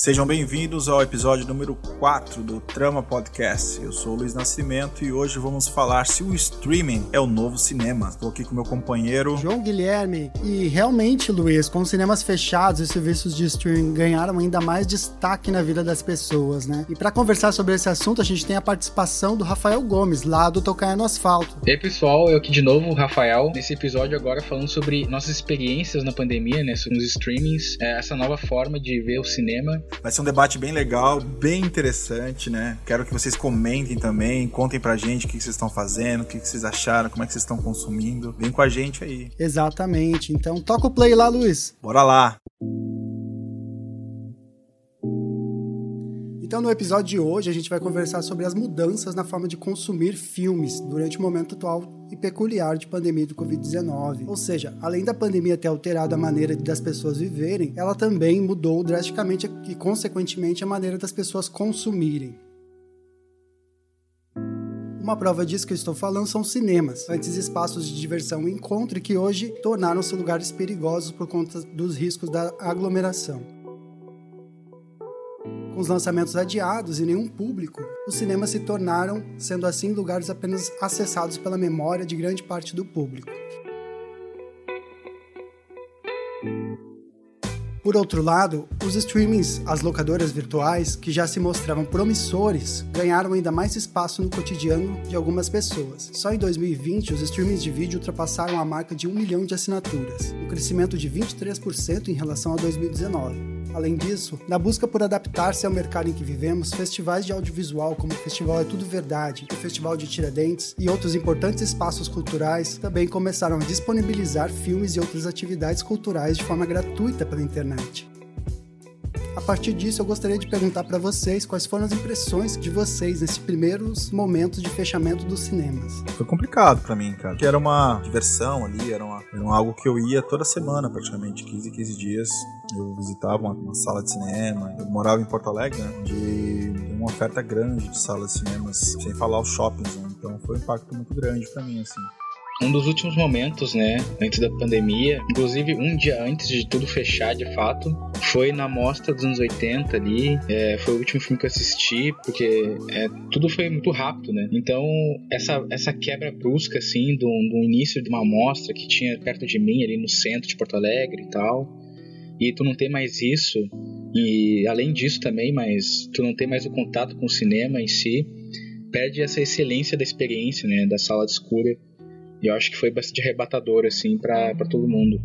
Sejam bem-vindos ao episódio número 4 do Trama Podcast. Eu sou o Luiz Nascimento e hoje vamos falar se o streaming é o novo cinema. Estou aqui com meu companheiro João Guilherme. E realmente, Luiz, com os cinemas fechados e serviços de streaming ganharam ainda mais destaque na vida das pessoas, né? E para conversar sobre esse assunto, a gente tem a participação do Rafael Gomes, lá do Tocaia no Asfalto. E aí, pessoal, eu aqui de novo, Rafael, nesse episódio agora falando sobre nossas experiências na pandemia, né, sobre os streamings, é, essa nova forma de ver o cinema Vai ser um debate bem legal, bem interessante, né? Quero que vocês comentem também, contem pra gente o que vocês estão fazendo, o que vocês acharam, como é que vocês estão consumindo. Vem com a gente aí. Exatamente. Então toca o play lá, Luiz. Bora lá. Então, no episódio de hoje, a gente vai conversar sobre as mudanças na forma de consumir filmes durante o momento atual e peculiar de pandemia do Covid-19. Ou seja, além da pandemia ter alterado a maneira das pessoas viverem, ela também mudou drasticamente e, consequentemente, a maneira das pessoas consumirem. Uma prova disso que eu estou falando são cinemas, antes espaços de diversão e encontro que hoje tornaram-se lugares perigosos por conta dos riscos da aglomeração. Com os lançamentos adiados e nenhum público, os cinemas se tornaram, sendo assim, lugares apenas acessados pela memória de grande parte do público. Por outro lado, os streamings, as locadoras virtuais, que já se mostravam promissores, ganharam ainda mais espaço no cotidiano de algumas pessoas. Só em 2020, os streamings de vídeo ultrapassaram a marca de um milhão de assinaturas, um crescimento de 23% em relação a 2019. Além disso, na busca por adaptar-se ao mercado em que vivemos, festivais de audiovisual como o Festival É Tudo Verdade, o Festival de Tiradentes e outros importantes espaços culturais também começaram a disponibilizar filmes e outras atividades culturais de forma gratuita pela internet. A partir disso, eu gostaria de perguntar para vocês quais foram as impressões de vocês nesses primeiros momentos de fechamento dos cinemas. Foi complicado para mim, cara. Que era uma diversão ali, era, uma, era algo que eu ia toda semana, praticamente, 15, 15 dias. Eu visitava uma, uma sala de cinema. Eu morava em Porto Alegre, né? De uma oferta grande de salas de cinemas, sem falar os shoppings, né? Então foi um impacto muito grande para mim, assim um dos últimos momentos, né, antes da pandemia, inclusive um dia antes de tudo fechar de fato, foi na mostra dos anos 80 ali, é, foi o último filme que eu assisti, porque é, tudo foi muito rápido, né? Então, essa, essa quebra brusca, assim, do, do início de uma mostra que tinha perto de mim, ali no centro de Porto Alegre e tal, e tu não tem mais isso, e além disso também, mas tu não tem mais o contato com o cinema em si, perde essa excelência da experiência, né, da sala de escura e eu acho que foi bastante arrebatador, assim, para todo mundo.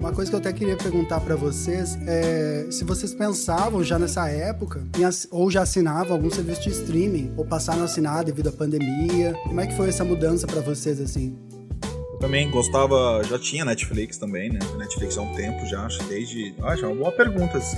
Uma coisa que eu até queria perguntar para vocês é se vocês pensavam já nessa época ou já assinavam algum serviço de streaming ou passaram a assinar devido à pandemia. Como é que foi essa mudança para vocês assim? Também gostava, já tinha Netflix também, né? Netflix há um tempo já, acho desde. Ah, já é uma boa pergunta, assim.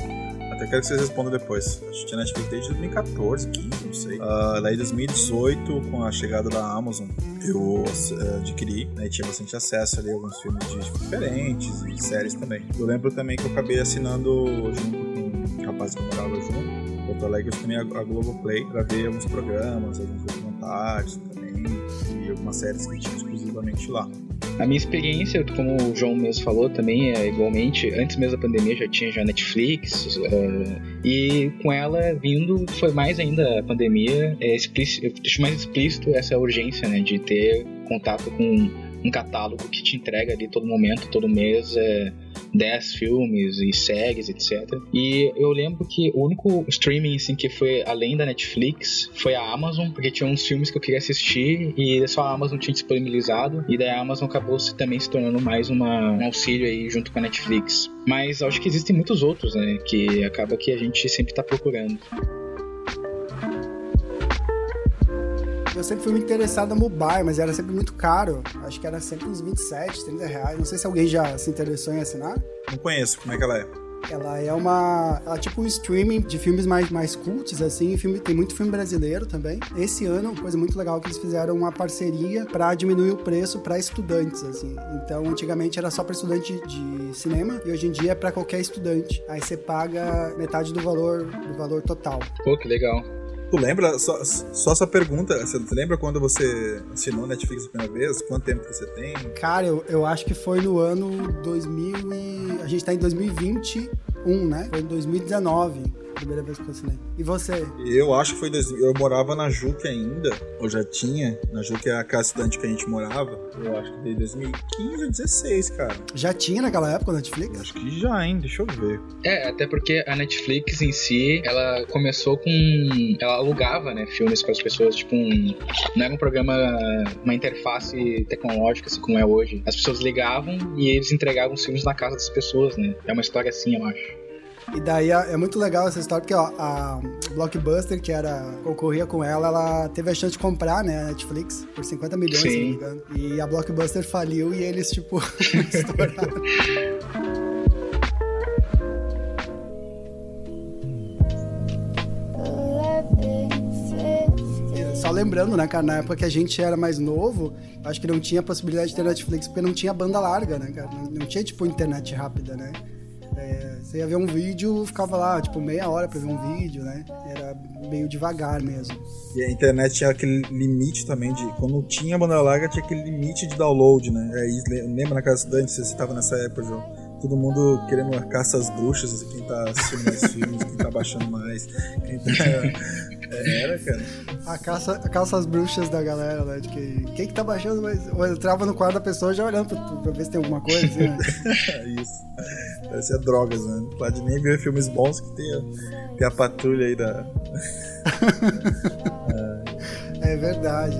Até quero que vocês respondam depois. Acho que tinha Netflix desde 2014, 15, não sei. Uh, daí 2018, com a chegada da Amazon, eu uh, adquiri, né? E tinha bastante acesso ali a alguns filmes diferentes e séries também. Eu lembro também que eu acabei assinando junto com o rapaz que eu morava junto, Porto Alegre, eu também a Globoplay pra ver alguns programas, alguns documentários também, e algumas séries que tinha exclusivamente lá. A minha experiência, como o João mesmo falou também, é igualmente, antes mesmo da pandemia já tinha já Netflix, uh, e com ela vindo foi mais ainda a pandemia, é explícito, mais explícito essa urgência, né, de ter contato com um catálogo que te entrega ali todo momento, todo mês, é, 10 filmes e séries, etc. E eu lembro que o único streaming assim, que foi além da Netflix foi a Amazon, porque tinha uns filmes que eu queria assistir e só a Amazon tinha disponibilizado. E daí a Amazon acabou se, também se tornando mais uma, um auxílio aí junto com a Netflix. Mas acho que existem muitos outros, né? Que acaba que a gente sempre está procurando. Eu sempre fui muito interessado no mobile, mas era sempre muito caro. Acho que era sempre uns 27, 30 reais. Não sei se alguém já se interessou em assinar. Não conheço, como é que ela é? ela é uma. Ela é tipo um streaming de filmes mais, mais cults, assim. Filme, tem muito filme brasileiro também. Esse ano, coisa muito legal que eles fizeram uma parceria para diminuir o preço para estudantes, assim. Então, antigamente era só para estudante de cinema e hoje em dia é para qualquer estudante. Aí você paga metade do valor do valor total. Pô, que legal. Tu lembra, só, só essa pergunta, você lembra quando você assinou Netflix a primeira vez? Quanto tempo que você tem? Cara, eu, eu acho que foi no ano 2000 e... A gente tá em 2021, né? Foi em 2019 primeira vez que eu assinei. E você? Eu acho que foi. Eu morava na Juque ainda. Eu já tinha. Na Juque é a casa estudante que a gente morava. Eu acho que foi 2015 ou 2016, cara. Já tinha naquela época a Netflix? Eu acho que já, hein? Deixa eu ver. É, até porque a Netflix em si, ela começou com. Ela alugava, né, filmes para as pessoas. Tipo, um... não era um programa, uma interface tecnológica assim como é hoje. As pessoas ligavam e eles entregavam os filmes na casa das pessoas, né? É uma história assim, eu acho. E daí é muito legal essa história, porque ó, a Blockbuster, que era concorria com ela, ela teve a chance de comprar, né, a Netflix por 50 milhões, Sim. se não me engano. E a Blockbuster faliu e eles, tipo, estouraram. Só lembrando, né, cara, na época que a gente era mais novo, acho que não tinha possibilidade de ter Netflix porque não tinha banda larga, né, cara? Não, não tinha, tipo, internet rápida, né? É, você ia ver um vídeo, ficava lá, tipo, meia hora pra ver um vídeo, né? Era meio devagar mesmo. E a internet tinha aquele limite também de. Quando tinha banda larga, tinha aquele limite de download, né? É, lembra na casa estudante, você estava nessa época, João? todo mundo querendo caça às bruxas, assim, quem tá assistindo mais filmes, quem tá baixando mais, quem tá... É, era, cara. A caça, a caça às bruxas da galera, né? De que, quem que tá baixando mais... Eu entrava no quarto da pessoa já olhando pra, pra ver se tem alguma coisa, assim, né? Isso. Parecia drogas, né? Não pode nem ver filmes bons que tem, tem a patrulha aí da... é verdade.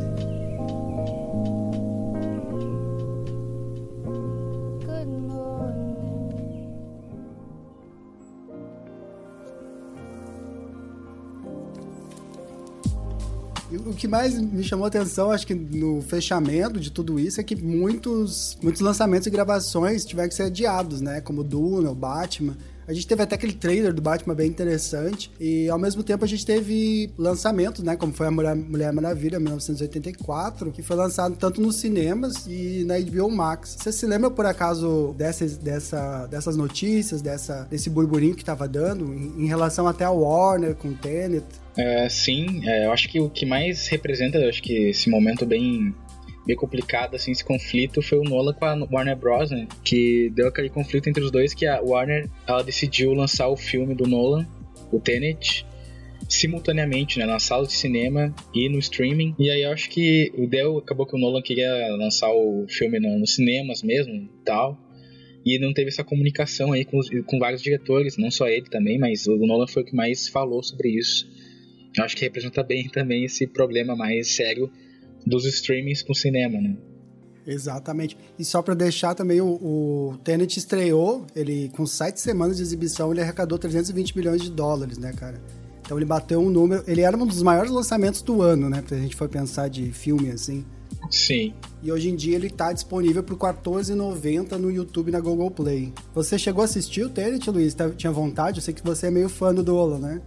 O que mais me chamou atenção, acho que no fechamento de tudo isso, é que muitos, muitos lançamentos e gravações tiveram que ser adiados, né? Como Duna, o Batman. A gente teve até aquele trailer do Batman bem interessante. E ao mesmo tempo a gente teve lançamentos, né? Como foi a Mulher Maravilha, 1984, que foi lançado tanto nos cinemas e na HBO Max. Você se lembra, por acaso, dessas, dessa, dessas notícias, dessa, desse burburinho que tava dando em, em relação até ao Warner com Tenet? É, sim, é, eu acho que o que mais representa, acho que esse momento bem bem complicado, assim, esse conflito foi o Nolan com a Warner Bros, né? Que deu aquele conflito entre os dois que a Warner, ela decidiu lançar o filme do Nolan, o Tenet, simultaneamente, né, na sala de cinema e no streaming. E aí eu acho que o Dell acabou que o Nolan queria lançar o filme no, nos cinemas mesmo, e tal. E não teve essa comunicação aí com, com vários diretores, não só ele também, mas o Nolan foi o que mais falou sobre isso. Eu acho que representa bem também esse problema mais sério dos streamings com cinema, né? Exatamente. E só para deixar também, o, o Tenet estreou, ele com sete semanas de exibição, ele arrecadou 320 milhões de dólares, né, cara? Então ele bateu um número. Ele era um dos maiores lançamentos do ano, né? Se a gente for pensar de filme assim. Sim. E hoje em dia ele tá disponível por R$14,90 no YouTube na Google Play. Você chegou a assistir o Tenet, Luiz? Tá, tinha vontade? Eu sei que você é meio fã do Dolan, né?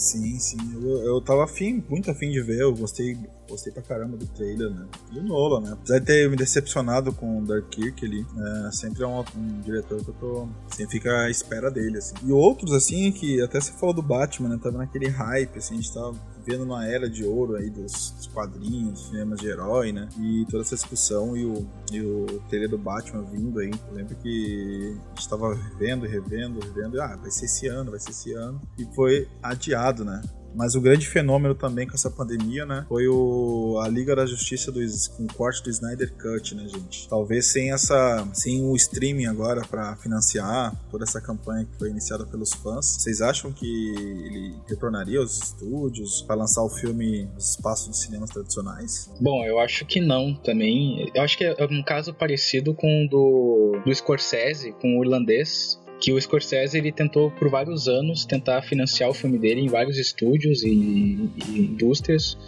Sim, sim. Eu, eu tava afim, muito afim de ver. Eu gostei, gostei pra caramba do trailer, né? E o Nolan, né? Apesar de ter me decepcionado com o Dark Kirk ali, é, sempre é um, um, diretor que eu tô. Sempre fica à espera dele, assim. E outros, assim, que até você falou do Batman, né? Tava naquele hype, assim, a gente tava vendo uma era de ouro aí dos, dos quadrinhos, cinemas de herói, né? E toda essa discussão e o, e o trailer do Batman vindo aí. Eu lembro que a gente tava vendo, revendo, revendo. E, ah, vai ser esse ano, vai ser esse ano. E foi adiado, né? Mas o grande fenômeno também com essa pandemia, né, foi o, a Liga da Justiça do, com o corte do Snyder Cut, né, gente? Talvez sem essa, sem o streaming agora para financiar toda essa campanha que foi iniciada pelos fãs, vocês acham que ele retornaria aos estúdios para lançar o filme nos espaços de cinemas tradicionais? Bom, eu acho que não também. Eu acho que é um caso parecido com o do, do Scorsese, com o irlandês, que o Scorsese ele tentou por vários anos tentar financiar o filme dele em vários estúdios e, e indústrias.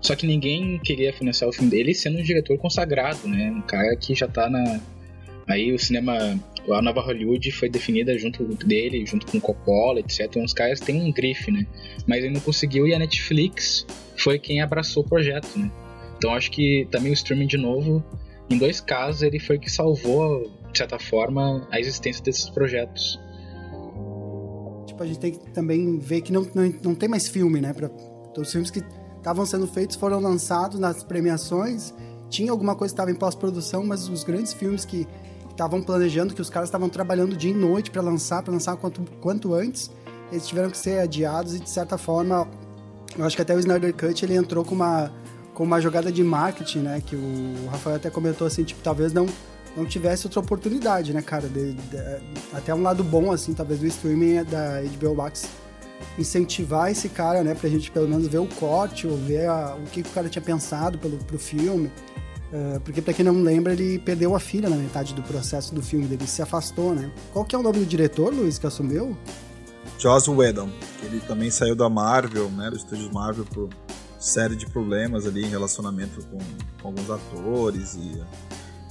Só que ninguém queria financiar o filme dele sendo um diretor consagrado, né? Um cara que já tá na. Aí o cinema a nova Hollywood foi definida junto dele, junto com Coppola, etc. Os caras têm um grife, né? Mas ele não conseguiu e a Netflix foi quem abraçou o projeto, né? Então acho que também o streaming de novo, em dois casos, ele foi que salvou, de certa forma, a existência desses projetos. Tipo, a gente tem que também ver que não, não, não tem mais filme, né? Pra, então, os filmes que estavam sendo feitos foram lançados nas premiações, tinha alguma coisa que estava em pós-produção, mas os grandes filmes que estavam planejando, que os caras estavam trabalhando dia e noite para lançar, para lançar quanto, quanto antes, eles tiveram que ser adiados e de certa forma, eu acho que até o Snyder Cut ele entrou com uma com uma jogada de marketing, né, que o Rafael até comentou assim, tipo, talvez não não tivesse outra oportunidade, né, cara, de, de, até um lado bom assim, talvez do streaming da HBO Max incentivar esse cara, né, pra gente pelo menos ver o corte ou ver a, o que, que, o cara tinha pensado pelo, pro filme. Uh, porque, para quem não lembra, ele perdeu a filha na metade do processo do filme dele, se afastou, né? Qual que é o nome do diretor, Luiz, que assumiu? Joss Whedon. Ele também saiu da Marvel, né? Do estúdio Marvel por série de problemas ali em relacionamento com, com alguns atores e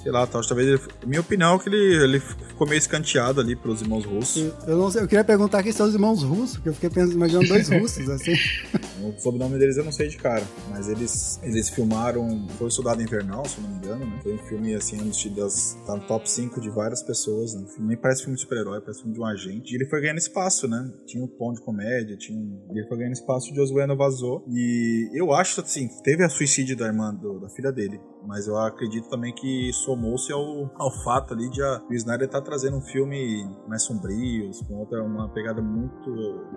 sei lá, talvez ele, minha opinião é que ele, ele ficou meio escanteado ali pelos irmãos russos. Eu, não sei, eu queria perguntar quem são os irmãos russos, porque eu fiquei pensando, imaginando dois russos, assim. O sobrenome deles eu não sei de cara, mas eles, eles filmaram, foi o Soldado Invernal, se não me engano, né? Foi um filme, assim, um das, tá no top 5 de várias pessoas, né? Nem parece filme de super-herói, parece filme de um agente. E ele foi ganhando espaço, né? Tinha um tom de comédia, tinha ele foi ganhando espaço, o Josué vazou. E eu acho, assim, teve a suicídio da irmã, do, da filha dele, mas eu acredito também que somou-se ao, ao fato ali de a, o Snyder tá trazendo um filme mais sombrio, com outra, uma pegada muito,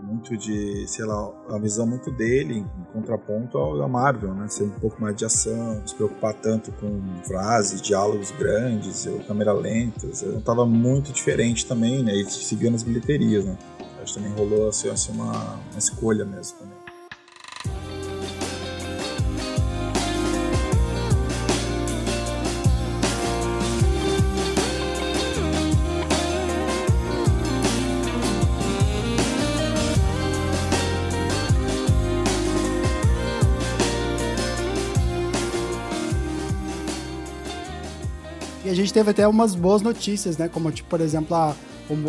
muito de, sei lá, a visão muito dele, em contraponto ao Marvel, né? Ser um pouco mais de ação, se preocupar tanto com frases, diálogos grandes, câmera lentas. Eu tava muito diferente também, né? E se via nas bilheterias, né? Acho que também rolou assim, assim uma, uma escolha mesmo também. Gente teve até umas boas notícias, né? Como, tipo, por exemplo, a,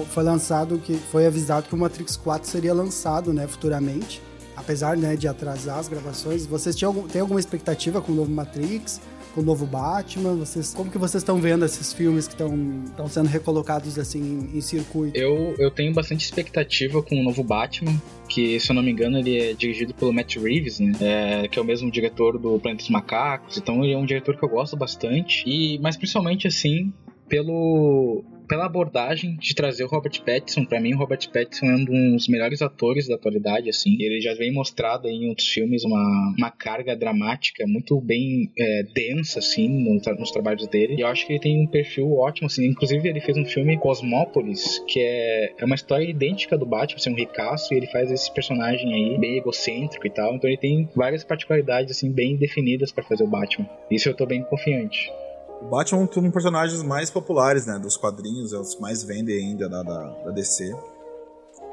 foi lançado, que foi avisado que o Matrix 4 seria lançado, né, futuramente. Apesar, né, de atrasar as gravações. Vocês tinham, têm alguma expectativa com o novo Matrix? Com o novo Batman? Vocês, como que vocês estão vendo esses filmes que estão sendo recolocados assim em, circuito? Eu, eu tenho bastante expectativa com o novo Batman, que se eu não me engano ele é dirigido pelo Matt Reeves, né? É, que é o mesmo diretor do Planeta dos Macacos. Então ele é um diretor que eu gosto bastante. E mas principalmente assim pelo pela abordagem de trazer o Robert Pattinson, para mim o Robert Pattinson é um dos melhores atores da atualidade, assim. Ele já vem mostrado em outros filmes uma, uma carga dramática muito bem é, densa, assim, nos, trabalhos dele. E eu acho que ele tem um perfil ótimo, assim. Inclusive ele fez um filme Cosmópolis, que é, é uma história idêntica do Batman, assim, um ricaço, e ele faz esse personagem aí bem egocêntrico e tal. Então ele tem várias particularidades, assim, bem definidas para fazer o Batman. Isso eu tô bem confiante. O Batman é um dos personagens mais populares, né, dos quadrinhos, é os que mais vendem ainda da, da, da, DC.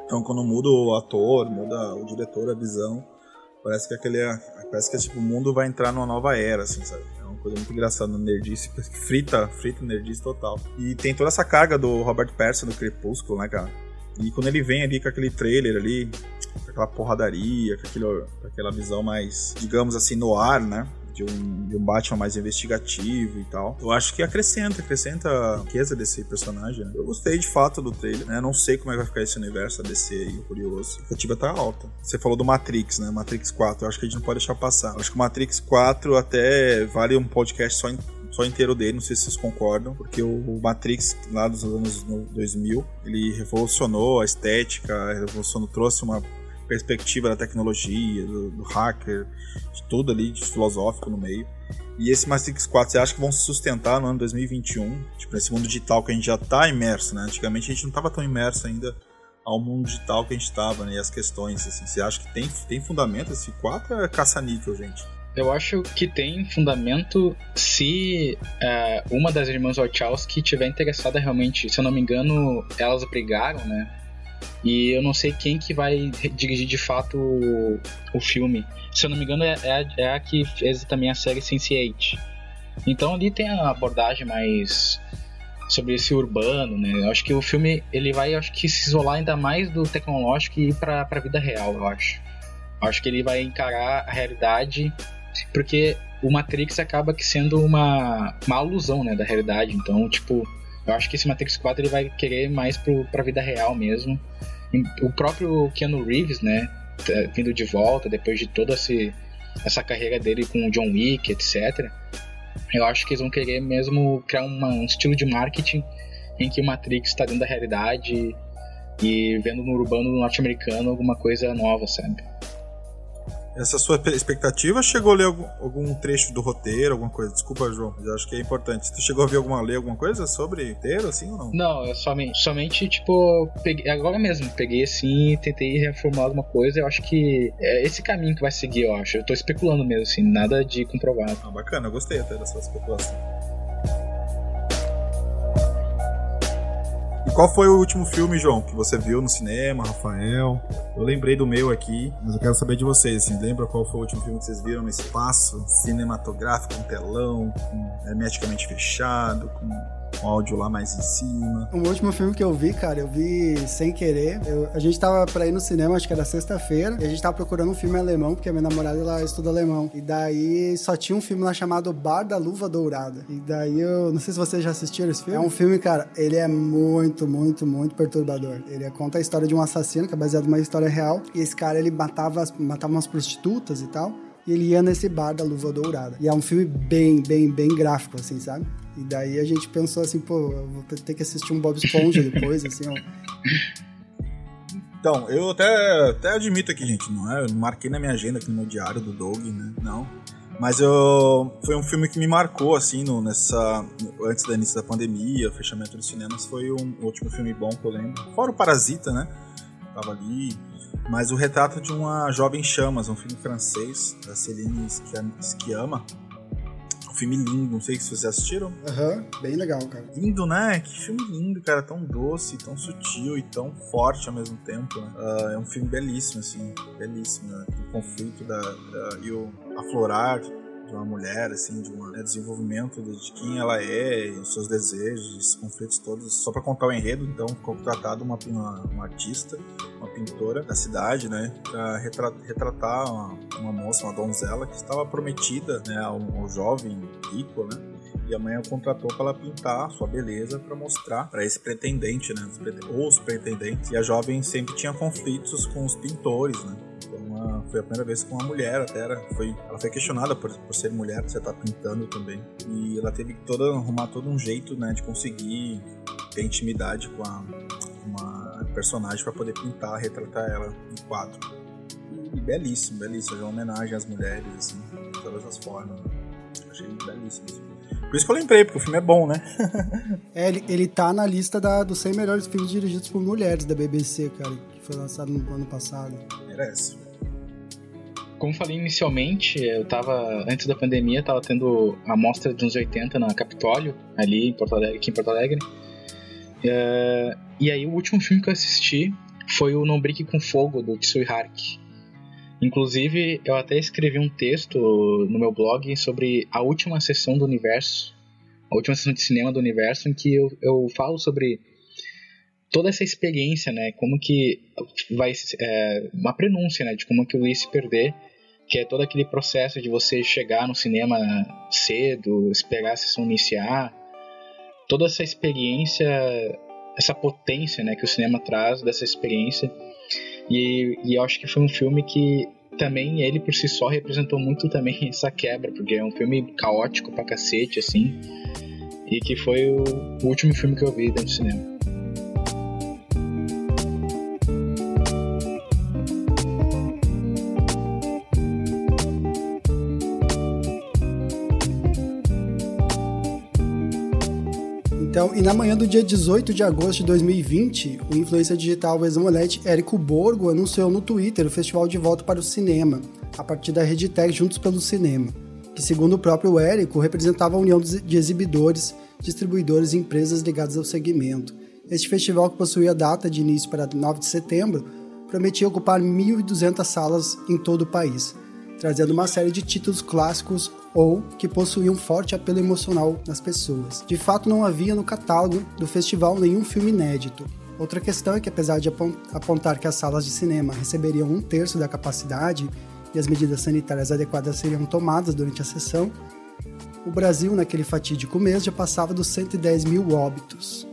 Então, quando muda o ator, muda o diretor, a visão, parece que aquele, é, parece que tipo, o mundo vai entrar numa nova era, assim, sabe? É uma coisa muito engraçada nerdice, frita, frita nerdice total. E tem toda essa carga do Robert Pattinson no Crepúsculo, né, cara? E quando ele vem ali com aquele trailer ali, com aquela porradaria, com, aquele, com aquela visão mais, digamos assim, no ar, né? De um, de um Batman mais investigativo e tal. Eu acho que acrescenta, acrescenta a riqueza desse personagem. Né? Eu gostei de fato do trailer, né? Não sei como é que vai ficar esse universo da DC aí, curioso. A expectativa tá alta. Você falou do Matrix, né? Matrix 4, eu acho que a gente não pode deixar passar. Eu acho que o Matrix 4 até vale um podcast só em só inteiro dele, não sei se vocês concordam, porque o Matrix lá dos anos 2000, ele revolucionou a estética, revolucionou, trouxe uma perspectiva da tecnologia, do, do hacker, de tudo ali, de filosófico no meio. E esse Matrix 4, você acha que vão se sustentar no ano 2021? Tipo, nesse mundo digital que a gente já está imerso, né? Antigamente a gente não estava tão imerso ainda ao mundo digital que a gente estava, né? E as questões, assim. Você acha que tem, tem fundamento esse 4 é caça-níquel, gente? Eu acho que tem fundamento se é, uma das irmãs Wachowski tiver interessada realmente. Se eu não me engano, elas brigaram, né? E eu não sei quem que vai dirigir de fato o, o filme. Se eu não me engano, é, é, é a que fez também a série Sense8. Então ali tem a abordagem mais sobre esse urbano, né? Eu acho que o filme ele vai, acho que se isolar ainda mais do tecnológico e ir para a vida real, eu acho. Eu acho que ele vai encarar a realidade, porque o Matrix acaba que sendo uma, uma alusão, né, da realidade. Então, tipo, eu acho que esse Matrix 4 ele vai querer mais pro, pra vida real mesmo. O próprio Keanu Reeves, né, vindo de volta depois de toda essa carreira dele com o John Wick, etc eu acho que eles vão querer mesmo criar uma, um estilo de marketing em que o Matrix está dentro da realidade e vendo no urbano norte-americano alguma coisa nova, sabe? Essa sua expectativa chegou a ler algum, algum, trecho do roteiro, alguma coisa? Desculpa, João, mas eu acho que é importante. Tu chegou a ver alguma, ler alguma coisa sobre roteiro, assim ou não? Não, eu somente, somente tipo, peguei, agora mesmo, peguei assim tentei reformular alguma coisa. Eu acho que é esse caminho que vai seguir, eu acho. Eu tô especulando mesmo, assim, nada de comprovado. Ah, bacana, eu gostei até dessa especulação. E qual foi o último filme, João, que você viu no cinema, Rafael? Eu lembrei do meu aqui, mas eu quero saber de vocês, assim, lembra qual foi o último filme que vocês viram no espaço cinematográfico, um telão, com, hermeticamente fechado, com um áudio lá mais em cima. O último filme que eu vi, cara, eu vi sem querer. Eu, a gente tava pra ir no cinema, acho que era sexta-feira, e a gente tava procurando um filme alemão, porque a minha namorada ela estuda alemão. E daí só tinha um filme lá chamado Bar da Luva Dourada. E daí eu não sei se vocês já assistiram esse filme. É um filme, cara, ele é muito, muito, muito perturbador. Ele conta a história de um assassino, que é baseado numa história real. E esse cara, ele matava, matava umas prostitutas e tal e ele ia nesse bar da Luva Dourada. E é um filme bem, bem, bem gráfico, assim, sabe? E daí a gente pensou assim, pô, vou ter que assistir um Bob Esponja depois, assim, ó. Então, eu até, até admito aqui, gente, não é? Eu marquei na minha agenda aqui no meu diário do Doug, né? Não. Mas eu foi um filme que me marcou assim no, nessa antes do início da pandemia, fechamento dos cinemas foi um, o último filme bom que eu lembro. Fora o Parasita, né? Tava ali, mas o retrato de uma jovem chamas, um filme francês da Céline Sciamma, filme lindo, não sei se vocês assistiram. Aham, uhum, bem legal, cara. Lindo, né? Que filme lindo, cara. Tão doce, tão sutil e tão forte ao mesmo tempo. Né? Uh, é um filme belíssimo, assim. Belíssimo, né? O conflito da, da, e o aflorar de uma mulher, assim, de um né, desenvolvimento de quem ela é, os seus desejos, esses conflitos todos. Só para contar o enredo, então, ficou tratado uma, uma, uma, artista, uma pintora da cidade, né, para retratar uma, uma, moça, uma donzela que estava prometida, né, a um, jovem rico, né, e a mãe a contratou para ela pintar sua beleza para mostrar para esse pretendente, né, ou os pretendentes. E a jovem sempre tinha conflitos com os pintores, né uma, foi a primeira vez com uma mulher até era, foi, ela foi questionada por, por ser mulher, você tá pintando também. E ela teve que toda, arrumar todo um jeito, né, de conseguir ter intimidade com a, uma personagem para poder pintar, retratar ela em quadro. E belíssimo, belíssimo, é uma homenagem às mulheres, assim, de todas as formas. Achei belíssimo. Por isso que eu lembrei, porque o filme é bom, né? é, ele, ele tá na lista da, dos 100 melhores filmes dirigidos por mulheres da BBC, cara, que foi lançado no ano passado. Merece como falei inicialmente, eu tava, antes da pandemia, tava tendo a mostra dos 80 na Capitólio, ali em Porto Alegre, aqui em Porto Alegre. Uh, e aí o último filme que eu assisti foi o Não Brinque com Fogo, do Tsui Hark. Inclusive, eu até escrevi um texto no meu blog sobre a última sessão do universo, a última sessão de cinema do universo, em que eu, eu falo sobre toda essa experiência, né? Como que vai é, uma prenúncia, né? De como que o Luiz se perder que é todo aquele processo de você chegar no cinema cedo, esperar a sessão iniciar, toda essa experiência, essa potência né, que o cinema traz dessa experiência. E, e eu acho que foi um filme que também ele por si só representou muito também essa quebra, porque é um filme caótico pra cacete, assim, e que foi o, último filme que eu vi dentro do cinema. Então, e na manhã do dia 18 de agosto de 2020, o influencer digital ex-mulete Érico Borgo anunciou no Twitter o festival de volta para o cinema, a partir da RedTech Juntos pelo Cinema, que segundo o próprio Érico, representava a união de exibidores, distribuidores e empresas ligadas ao segmento. Este festival, que possuía data de início para 9 de setembro, prometia ocupar 1.200 salas em todo o país, trazendo uma série de títulos clássicos ou que possuíam forte apelo emocional nas pessoas. De fato, não havia no catálogo do festival nenhum filme inédito. Outra questão é que, apesar de apontar que as salas de cinema receberiam um terço da capacidade e as medidas sanitárias adequadas seriam tomadas durante a sessão, o Brasil, naquele fatídico mês, já passava dos 110 mil óbitos.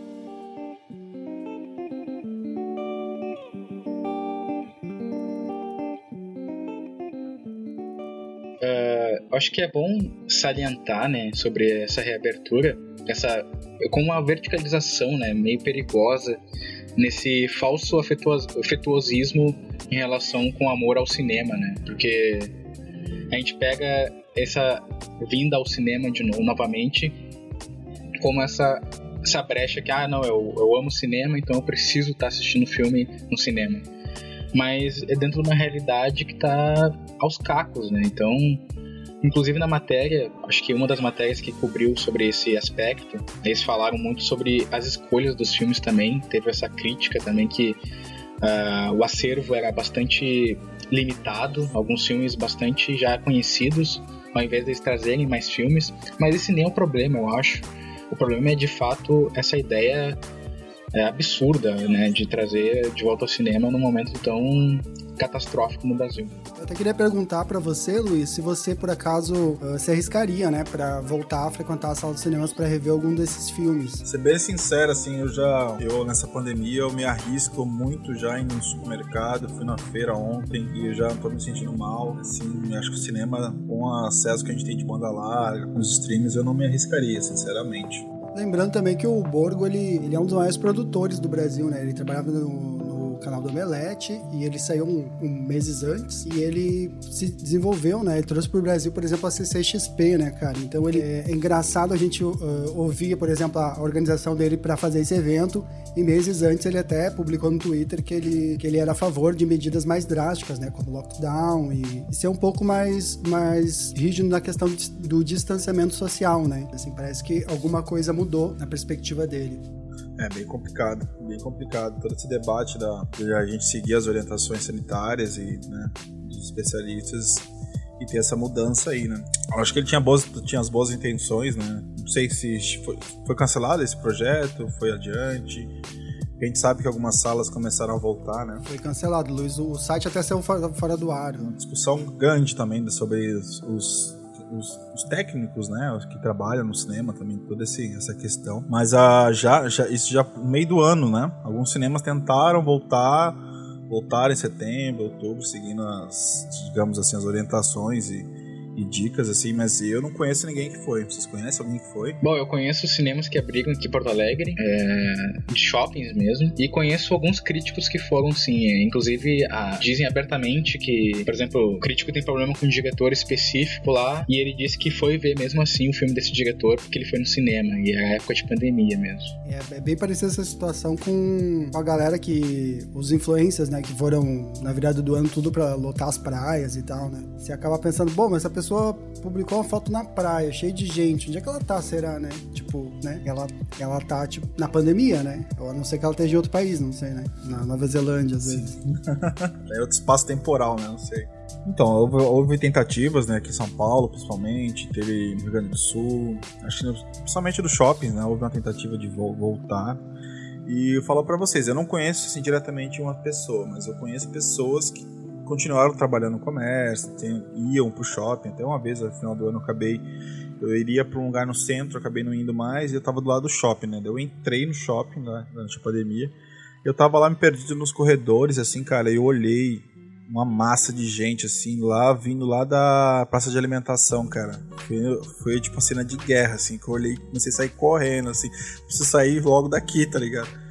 Acho que é bom salientar né, sobre essa reabertura, essa com uma verticalização né, meio perigosa nesse falso afetuos, afetuosismo em relação com amor ao cinema, né? Porque a gente pega essa vinda ao cinema de novo, novamente como essa essa brecha que ah não eu, eu amo cinema então eu preciso estar tá assistindo filme no cinema mas é dentro de uma realidade que está aos cacos né então inclusive na matéria acho que uma das matérias que cobriu sobre esse aspecto eles falaram muito sobre as escolhas dos filmes também teve essa crítica também que uh, o acervo era bastante limitado alguns filmes bastante já conhecidos ao invés de eles trazerem mais filmes. Mas esse nem é o problema, eu acho. O problema é de fato essa ideia é, absurda, né, de trazer de volta ao cinema num momento tão catastrófico no Brasil. Eu até queria perguntar para você, Luiz, se você por acaso uh, se arriscaria, né, para voltar a frequentar a sala de cinemas para rever algum desses filmes. Ser bem sincero, assim, eu já, eu nessa pandemia eu me arrisco muito já em um supermercado, fui na feira ontem e eu já tô me sentindo mal, assim, acho que o cinema com o acesso que a gente tem de banda larga, com os streams, eu não me arriscaria, sinceramente. Lembrando também que o Borgo, ele, ele é um dos maiores produtores do Brasil, né? Ele trabalhava no, canal do Omelete e ele saiu um, um, meses antes e ele se desenvolveu, né? Ele trouxe pro Brasil, por exemplo, a CCXP, né, cara? Então ele é, é engraçado a gente uh, ouvir, por exemplo, a organização dele para fazer esse evento e meses antes ele até publicou no Twitter que ele, que ele era a favor de medidas mais drásticas, né, como lockdown e, e ser um pouco mais, mais rígido na questão do distanciamento social, né? Assim, parece que alguma coisa mudou na perspectiva dele. É bem complicado, bem complicado. Todo esse debate da de a gente seguir as orientações sanitárias e né, dos especialistas e ter essa mudança aí, né? Eu acho que ele tinha, boas, tinha as boas intenções, né? Não sei se foi, foi cancelado esse projeto, foi adiante. A gente sabe que algumas salas começaram a voltar, né? Foi cancelado, Luiz. O site até saiu fora, fora do ar. Uma discussão grande também sobre os, os os, os, técnicos, né, os que trabalham no cinema também, toda esse, essa questão. Mas a, já, já, isso já no meio do ano, né? Alguns cinemas tentaram voltar, voltar em setembro, outubro, seguindo as, digamos assim, as orientações e e dicas, assim, mas eu não conheço ninguém que foi. Vocês conhecem alguém que foi? Bom, eu conheço cinemas que abrigam aqui em Porto Alegre, é, de shoppings mesmo, e conheço alguns críticos que foram, sim. É, inclusive, a, dizem abertamente que, por exemplo, o crítico tem problema com um diretor específico lá, e ele disse que foi ver mesmo assim o filme desse diretor, porque ele foi no cinema, e é época de pandemia mesmo. É, é bem parecida essa situação com a galera que. os influencers, né, que foram na virada do ano tudo pra lotar as praias e tal, né? Você acaba pensando, bom, mas essa pessoa pessoa publicou uma foto na praia, cheia de gente. Onde é que ela tá, será, né? Tipo, né? Ela, ela tá, tipo, na pandemia, né? Ou a não ser que ela esteja em outro país, não sei, né? Na Nova Zelândia, às vezes. é outro espaço temporal, né? Não sei. Então, houve, houve, tentativas, né, aqui em São Paulo, principalmente, teve no Rio Grande do Sul, acho que principalmente do shopping, né, houve uma tentativa de vo voltar. E eu falo para vocês, eu não conheço assim, diretamente uma pessoa, mas eu conheço pessoas que continuaram trabalhando no comércio, tem, iam pro shopping. Até uma vez, no final do ano, eu acabei. Eu iria para um lugar no centro, acabei não indo mais, e eu tava do lado do shopping, né? Eu entrei no shopping né, durante a pandemia. Eu tava lá me perdido nos corredores, assim, cara, eu olhei uma massa de gente, assim, lá, vindo lá da praça de alimentação, cara. Foi, foi tipo uma cena de guerra, assim, que eu olhei, comecei a sair correndo, assim, preciso sair logo daqui, tá ligado?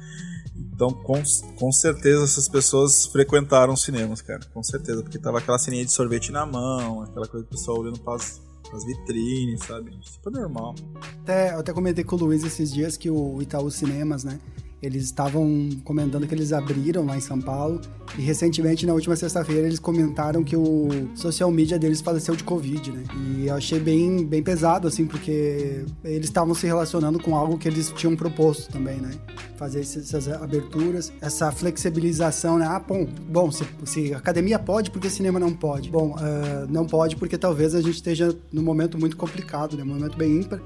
Então, com, com certeza, essas pessoas frequentaram os cinemas, cara. Com certeza, porque tava aquela ceninha de sorvete na mão, aquela coisa do pessoal olhando para as vitrines, sabe? Super normal. Até, eu até comentei com o Luiz esses dias que o Itaú Cinemas, né? Eles estavam comentando que eles abriram lá em São Paulo e recentemente, na última sexta-feira, eles comentaram que o social media deles faleceu de Covid, né? E eu achei bem, bem pesado, assim, porque eles estavam se relacionando com algo que eles tinham proposto também, né? Fazer essas aberturas, essa flexibilização, né? Ah, bom, bom se, se academia pode, porque cinema não pode? Bom, uh, não pode porque talvez a gente esteja num momento muito complicado, né? Um momento bem ímpar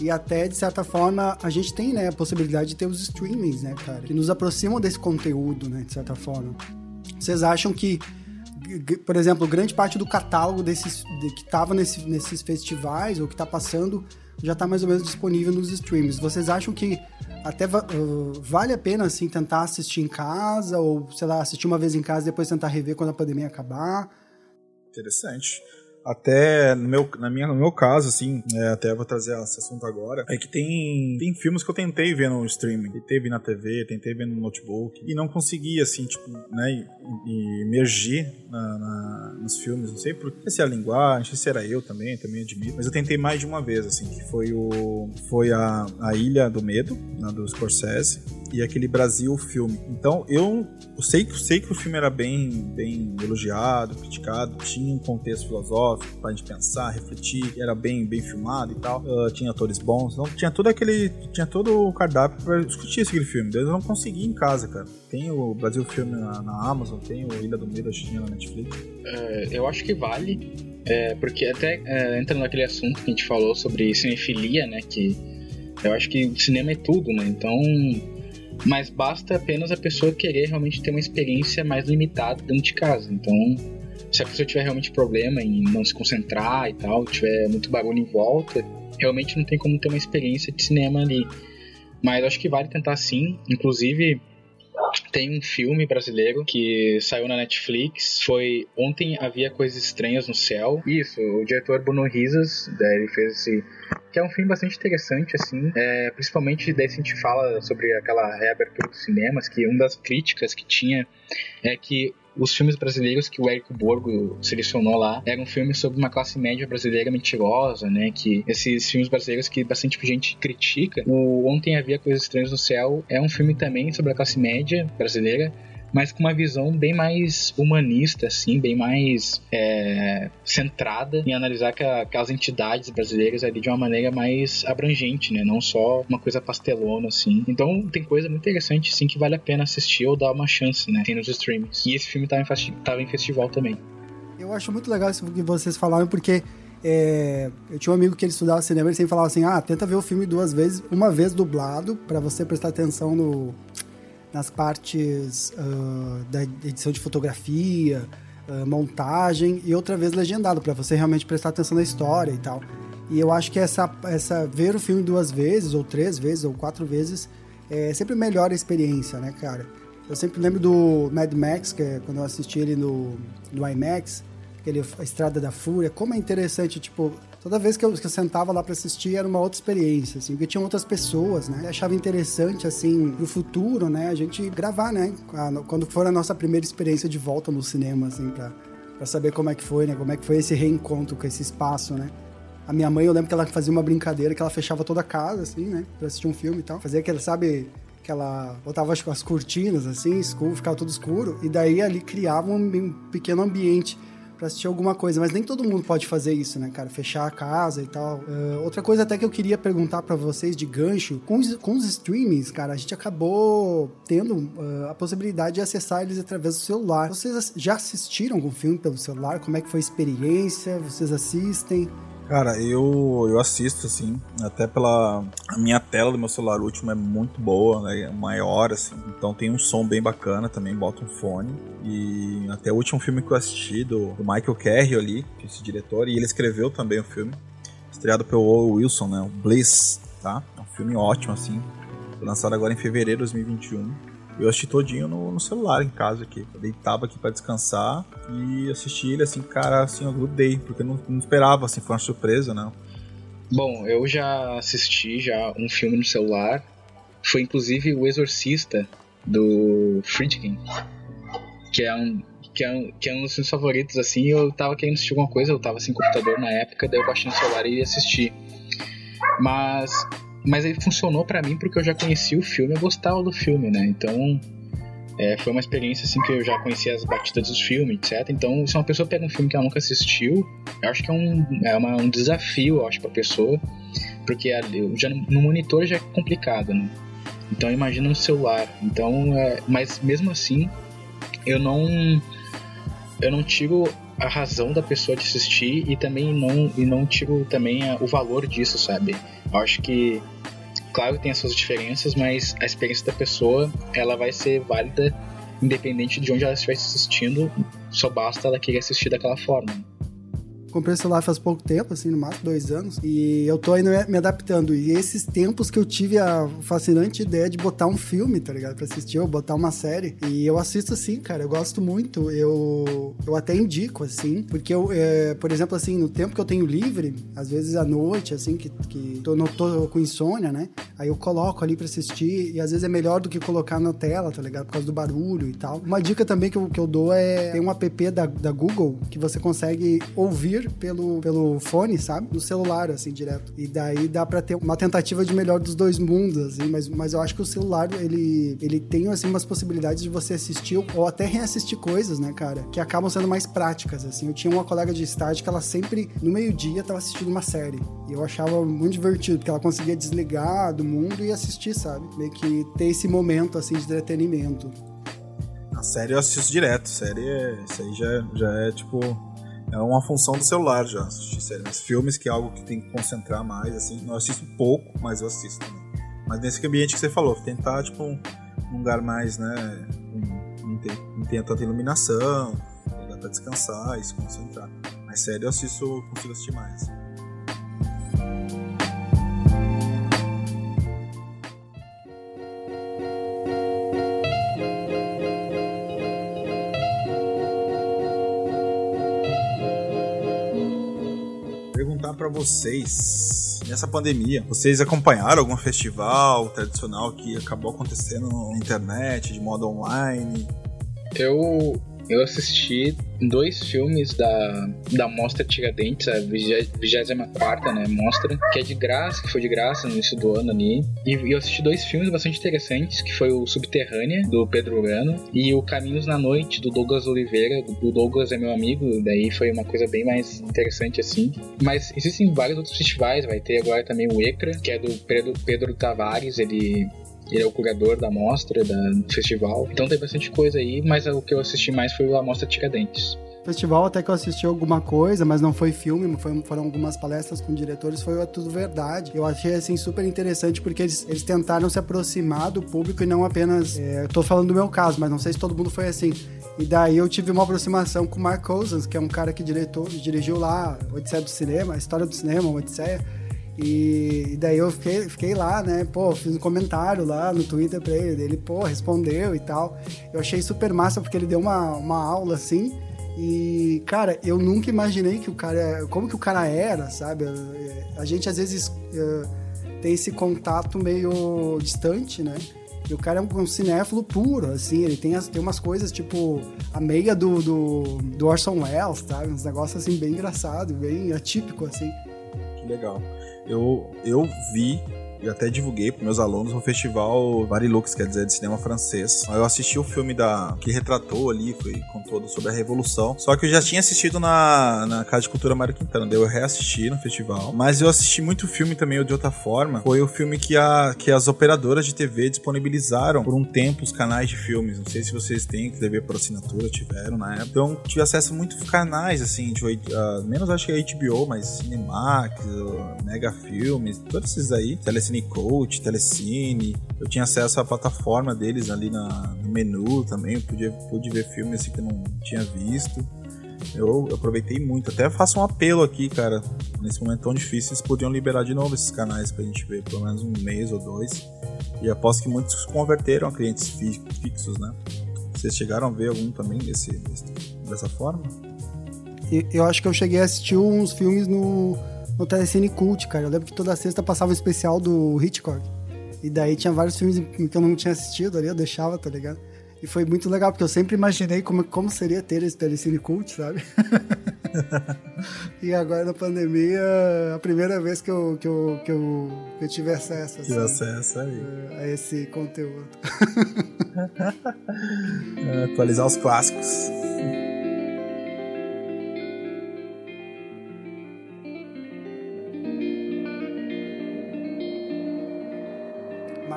e até, de certa forma, a gente tem, né, a possibilidade de ter os streamings, né, cara? Que nos aproximam desse conteúdo, né, de certa forma. Vocês acham que, por exemplo, grande parte do catálogo desses, de, que estava nesse, nesses festivais ou que está passando já está mais ou menos disponível nos streams. Vocês acham que até uh, vale a pena, assim, tentar assistir em casa ou, sei lá, assistir uma vez em casa e depois tentar rever quando a pandemia acabar? Interessante até no meu, na minha, no meu caso, assim, é, até vou trazer esse assunto agora, é que tem, tem filmes que eu tentei ver no streaming, tentei ver na TV, tentei ver no notebook, e não consegui, assim, tipo, né, emergir na, na, nos filmes, não sei por se é a linguagem, se era eu também, também admito, mas eu tentei mais de uma vez, assim, que foi o foi a, a Ilha do Medo, né, do Scorsese, e aquele Brasil filme. Então eu, eu sei, eu sei que o filme era bem, bem elogiado, criticado, tinha um contexto filosófico pra gente pensar, refletir, era bem, bem filmado e tal. Uh, tinha atores bons, não tinha todo aquele, tinha todo o cardápio para discutir aquele filme. Eu não consegui em casa, cara. Tem o Brasil filme na, na Amazon, tem o Ilha do Medo, acho que tinha na Netflix. É, eu acho que vale, é, porque até é, entra naquele assunto que a gente falou sobre cinefilia, né, que eu acho que cinema é tudo, né? Então mas basta apenas a pessoa querer realmente ter uma experiência mais limitada dentro de casa. Então, se a pessoa tiver realmente problema em não se concentrar e tal, tiver muito barulho em volta, realmente não tem como ter uma experiência de cinema ali. Mas acho que vale tentar sim. Inclusive, tem um filme brasileiro que saiu na Netflix. Foi Ontem Havia Coisas Estranhas no Céu. Isso, o diretor Bruno Risas, ele fez esse que é um filme bastante interessante, assim, é, principalmente daí a gente fala sobre aquela reabertura dos cinemas, que uma das críticas que tinha é que os filmes brasileiros que o Érico Borgo selecionou lá eram filmes sobre uma classe média brasileira mentirosa, né? Que esses filmes brasileiros que bastante gente critica. O Ontem Havia Coisas Estranhas no Céu é um filme também sobre a classe média brasileira mas com uma visão bem mais humanista, assim, bem mais é, centrada em analisar aquelas entidades brasileiras ali de uma maneira mais abrangente, né? Não só uma coisa pastelona, assim. Então tem coisa muito interessante, assim, que vale a pena assistir ou dar uma chance, né? Tem nos streams. E esse filme tava em, em festival também. Eu acho muito legal isso que vocês falaram, porque é, eu tinha um amigo que ele estudava cinema e sempre falava assim: ah, tenta ver o filme duas vezes, uma vez dublado, para você prestar atenção no, nas partes uh, da edição de fotografia, uh, montagem e outra vez legendado para você realmente prestar atenção na história e tal. E eu acho que essa, essa ver o filme duas vezes ou três vezes ou quatro vezes é sempre melhor a experiência, né, cara? Eu sempre lembro do Mad Max, que é quando eu assisti ele no, no IMAX, aquele A Estrada da Fúria, como é interessante, tipo, toda vez que eu, que eu sentava lá para assistir era uma outra experiência, assim, porque tinha outras pessoas, né? Eu achava interessante, assim, pro futuro, né, a gente gravar, né? Quando for a nossa primeira experiência de volta no cinema, assim, pra, pra saber como é que foi, né? Como é que foi esse reencontro com esse espaço, né? A minha mãe, eu lembro que ela fazia uma brincadeira que ela fechava toda a casa, assim, né? Pra assistir um filme e tal. Fazia aquele, sabe, que ela botava as cortinas, assim, escuro, ficava tudo escuro. E daí ali criava um, um pequeno ambiente para assistir alguma coisa, mas nem todo mundo pode fazer isso, né, cara? Fechar a casa e tal. Uh, outra coisa até que eu queria perguntar para vocês de gancho, com os, com os streamings, cara, a gente acabou tendo uh, a possibilidade de acessar eles através do celular. Vocês já assistiram algum filme pelo celular? Como é que foi a experiência? Vocês assistem? Cara, eu, eu assisto, assim, até pela a minha tela do meu celular último é muito boa, né, é maior, assim, então tem um som bem bacana também, bota um fone, e até o último filme que eu assisti, do, do Michael Carey ali, é esse diretor, e ele escreveu também o filme, estreado pelo Wilson, né, o Bliss, tá, é um filme ótimo, assim, foi lançado agora em fevereiro de 2021, eu assisti todinho no, no, celular em casa aqui. Eu deitava aqui para descansar e assisti ele assim, cara, assim, eu grudei, porque eu não, não esperava, assim, foi uma surpresa, né? Bom, eu já assisti já um filme no celular. Foi inclusive O Exorcista do Friedkin, que é um que é, um, que é um dos meus favoritos, assim, eu tava querendo assistir alguma coisa, eu tava sem computador na época, daí eu baixei no celular e assisti. Mas mas ele funcionou para mim porque eu já conhecia o filme, eu gostava do filme, né? Então é, foi uma experiência assim que eu já conhecia as batidas dos filmes, etc. Então, se uma pessoa pega um filme que ela nunca assistiu, eu acho que é um, é uma, um desafio, eu acho, pra pessoa, porque já, no monitor já é complicado, né? Então, imagina no celular. Então, é, mas mesmo assim, eu não eu não tiro a razão da pessoa de assistir e também não e não tiro também o valor disso, sabe? Eu acho que claro tem as suas diferenças, mas a experiência da pessoa ela vai ser válida independente de onde ela estiver assistindo, só basta ela querer assistir daquela forma. Comprei o celular faz pouco tempo, assim, no máximo dois anos. E eu tô ainda me adaptando. E esses tempos que eu tive a fascinante ideia de botar um filme, tá ligado? Pra assistir, ou botar uma série. E eu assisto assim, cara. Eu gosto muito. Eu, eu até indico, assim. Porque eu, é, por exemplo, assim, no tempo que eu tenho livre, às vezes à noite, assim, que, que tô, não tô com insônia, né? Aí eu coloco ali pra assistir. E às vezes é melhor do que colocar na tela, tá ligado? Por causa do barulho e tal. Uma dica também que eu, que eu dou é: tem um app da, da Google que você consegue ouvir pelo, pelo fone, sabe? No celular, assim, direto. E daí dá pra ter uma tentativa de melhor dos dois mundos, assim, mas, mas eu acho que o celular, ele, ele tem, assim, umas possibilidades de você assistir ou até reassistir coisas, né, cara? Que acabam sendo mais práticas, assim. Eu tinha uma colega de estágio que ela sempre, no meio-dia, tava assistindo uma série. E eu achava muito divertido, porque ela conseguia desligar do mundo e assistir, sabe? Meio que ter esse momento, assim, de entretenimento. A série eu assisto direto. Série, é, isso aí já, já é, tipo é uma função do celular já, assistir séries. Filmes, que é algo que tem que concentrar mais, assim. Eu assisto pouco, mas eu assisto também. Mas nesse ambiente que você falou, tentar, tipo, um, lugar mais, né, não, tem, não tenha tanta iluminação, dá pra descansar e se concentrar. Mas sério, eu assisto, consigo assistir mais. Para vocês. Nessa pandemia, vocês acompanharam algum festival tradicional que acabou acontecendo na internet, de modo online? Eu eu assisti dois filmes da, da Mostra Tiradentes, a 24 né, Mostra, que é de graça, que foi de graça no início do ano ali. E, e eu assisti dois filmes bastante interessantes, que foi o Subterrânea, do Pedro Urano, e o Caminhos na Noite, do Douglas Oliveira. O Douglas é meu amigo, daí foi uma coisa bem mais interessante assim. Mas existem vários outros festivais, vai ter agora também o ECRA, que é do Pedro, Pedro Tavares, ele ele é o curador da mostra, da, do festival. Então tem bastante coisa aí, mas o que eu assisti mais foi a mostra Tiradentes festival até que eu assisti alguma coisa, mas não foi filme, foi, foram algumas palestras com diretores, foi tudo verdade. Eu achei assim super interessante porque eles, eles tentaram se aproximar do público e não apenas. É, eu tô falando do meu caso, mas não sei se todo mundo foi assim. E daí eu tive uma aproximação com o Mark Cousins, que é um cara que diretor, dirigiu lá Odisseia do Cinema, a história do cinema, Odisseia. E, daí eu fiquei, fiquei lá, né? Pô, fiz um comentário lá no Twitter pra ele. Ele, pô, respondeu e tal. Eu achei super massa porque ele deu uma, uma aula assim. E, cara, eu nunca imaginei que o cara. Como que o cara era, sabe? A gente às vezes uh, tem esse contato meio distante, né? E o cara é um, um cinéfilo puro, assim, ele tem, as, tem umas coisas tipo a meia do, do, do Orson Welles, sabe? Uns negócios assim bem engraçado, bem atípico, assim. Que legal eu, eu vi e até divulguei para meus alunos no festival Varilux, quer dizer, de cinema francês. Eu assisti o filme da que retratou ali, foi contou sobre a Revolução. Só que eu já tinha assistido na, na Casa de Cultura Mário Quintana, daí eu reassisti no festival. Mas eu assisti muito filme também de outra forma. Foi o filme que, a, que as operadoras de TV disponibilizaram por um tempo os canais de filmes. Não sei se vocês têm TV por assinatura, tiveram na época. Então tive acesso a muitos canais, assim, de, uh, menos acho que a HBO, mas Cinemax, Mega Filmes, todos esses aí, Telecine Telecine Coach, Telecine. Eu tinha acesso à plataforma deles ali na, no menu também. Eu podia, pude ver filmes assim que eu não tinha visto. Eu, eu, aproveitei muito. Até faço um apelo aqui, cara. Nesse momento tão difícil, eles podiam liberar de novo esses canais pra gente ver pelo menos um mês ou dois. E aposto que muitos se converteram a clientes fixos, né? Vocês chegaram a ver algum também desse, desse dessa forma? Eu acho que eu cheguei a assistir uns filmes no, no Telecine Cult, cara. Eu lembro que toda sexta passava um especial do Hitchcock. E daí tinha vários filmes que eu não tinha assistido ali, eu deixava, tá ligado? E foi muito legal, porque eu sempre imaginei como, como seria ter esse Telecine Cult, sabe? e agora na pandemia, a primeira vez que eu, que eu, que eu, que eu tive acesso, assim, acesso aí. É, a esse conteúdo. Atualizar os clássicos.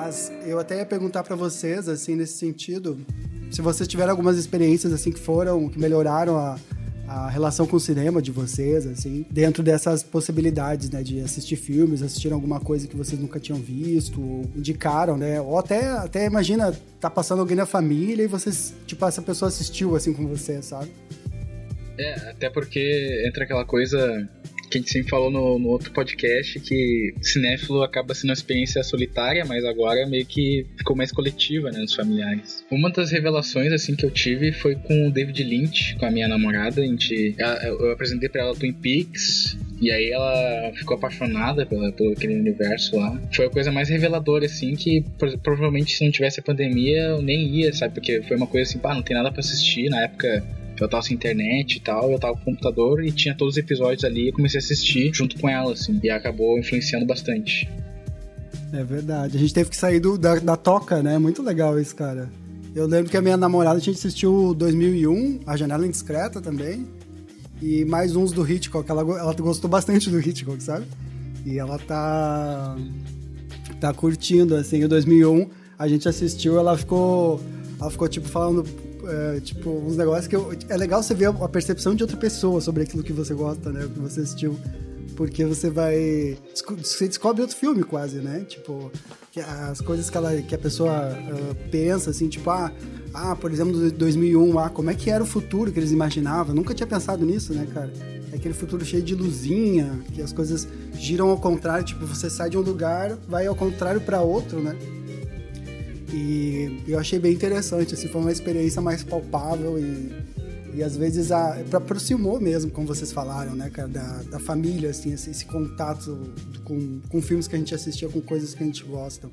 Mas eu até ia perguntar para vocês, assim, nesse sentido, se vocês tiveram algumas experiências, assim, que foram, que melhoraram a, a relação com o cinema de vocês, assim, dentro dessas possibilidades, né, de assistir filmes, assistir alguma coisa que vocês nunca tinham visto, ou indicaram, né, ou até, até imagina, tá passando alguém na família e vocês, tipo, essa pessoa assistiu, assim, com você, sabe? É, até porque entra aquela coisa que a gente sempre falou no, no, outro podcast que cinéfilo acaba sendo uma experiência solitária, mas agora meio que ficou mais coletiva, né, nos familiares. Uma das revelações, assim, que eu tive foi com o David Lynch, com a minha namorada, a gente, eu apresentei para ela Twin Peaks, e aí ela ficou apaixonada pela, pelo aquele universo lá. Foi a coisa mais reveladora, assim, que provavelmente se não tivesse a pandemia eu nem ia, sabe? Porque foi uma coisa assim, pá, não tem nada para assistir. Na época eu tava sem internet e tal, eu tava com o computador e tinha todos os episódios ali e comecei a assistir junto com ela, assim. E acabou influenciando bastante. É verdade. A gente teve que sair do, da, da toca, né? Muito legal isso, cara. Eu lembro que a minha namorada, a gente assistiu 2001, A Janela Indiscreta também. E mais uns do Hitchcock. Ela, ela gostou bastante do Hitchcock, sabe? E ela tá. tá curtindo, assim. O 2001, a gente assistiu, ela ficou. Ela ficou, tipo, falando é, tipo, uns negócios que eu, é legal você ver a percepção de outra pessoa sobre aquilo que você gosta, né? Que você assistiu. Porque você vai. Você descobre outro filme quase, né? Tipo, as coisas que, ela, que a pessoa uh, pensa, assim, tipo, ah, ah, por exemplo, 2001, ah, como é que era o futuro que eles imaginavam? nunca tinha pensado nisso, né, cara? É aquele futuro cheio de luzinha, que as coisas giram ao contrário, tipo, você sai de um lugar, vai ao contrário para outro, né? E eu achei bem interessante, assim, foi uma experiência mais palpável e, e às vezes a, aproximou mesmo, como vocês falaram, né, cara, da, da família, assim, esse, esse contato com, com filmes que a gente assistia, com coisas que a gente gosta.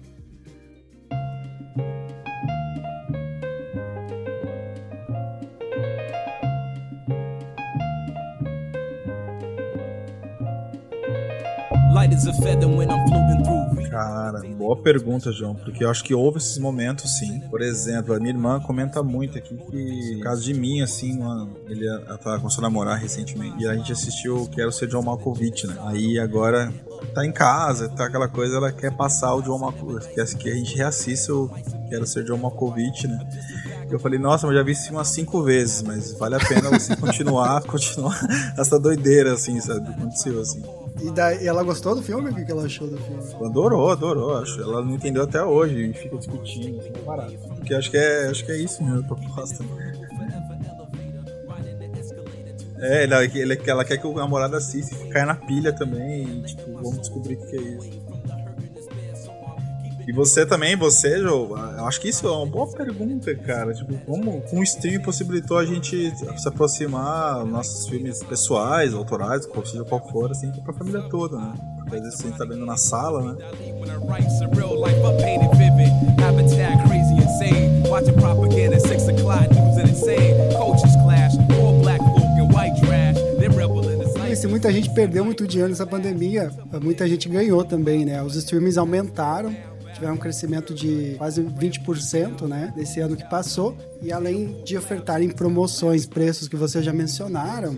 light as a feather when I'm floating through Cara, boa pergunta, João, porque eu acho que houve esses momentos sim. Por exemplo, a minha irmã comenta muito aqui que, no caso de mim, assim, uma, ele ela tava começou a namorar recentemente e a gente assistiu Quero Ser John Malkovich, né? Aí agora tá em casa, tá aquela coisa, ela quer passar o John Malkovich, quer que a gente reassista o Quero Ser John Malkovich, né? Eu falei, nossa, eu já vi isso umas cinco vezes, mas vale a pena você continuar, continuar essa doideira, assim, sabe? Aconteceu, assim. E, daí, ela gostou do filme? O que ela achou do filme? Adorou, adorou. Acho. Ela não entendeu até hoje e fica discutindo, assim, parado. Porque acho que é, acho que é isso mesmo a proposta. É, ela, ela quer que o namorado assista e caia na pilha também. E, tipo, vamos descobrir o que é isso. E você também, você, Jô, eu acho que isso é uma boa pergunta, cara. Tipo, como com o stream possibilitou a gente se aproximar nossos filmes pessoais, autorais, seja qual for, assim, pra família toda, né? Porque às vezes a gente tá vendo na sala, né? se muita gente perdeu muito dinheiro nessa pandemia, muita gente ganhou também, né? Os streams aumentaram tiveram um crescimento de quase 20%, né, desse ano que passou. E além de ofertarem promoções, preços que vocês já mencionaram,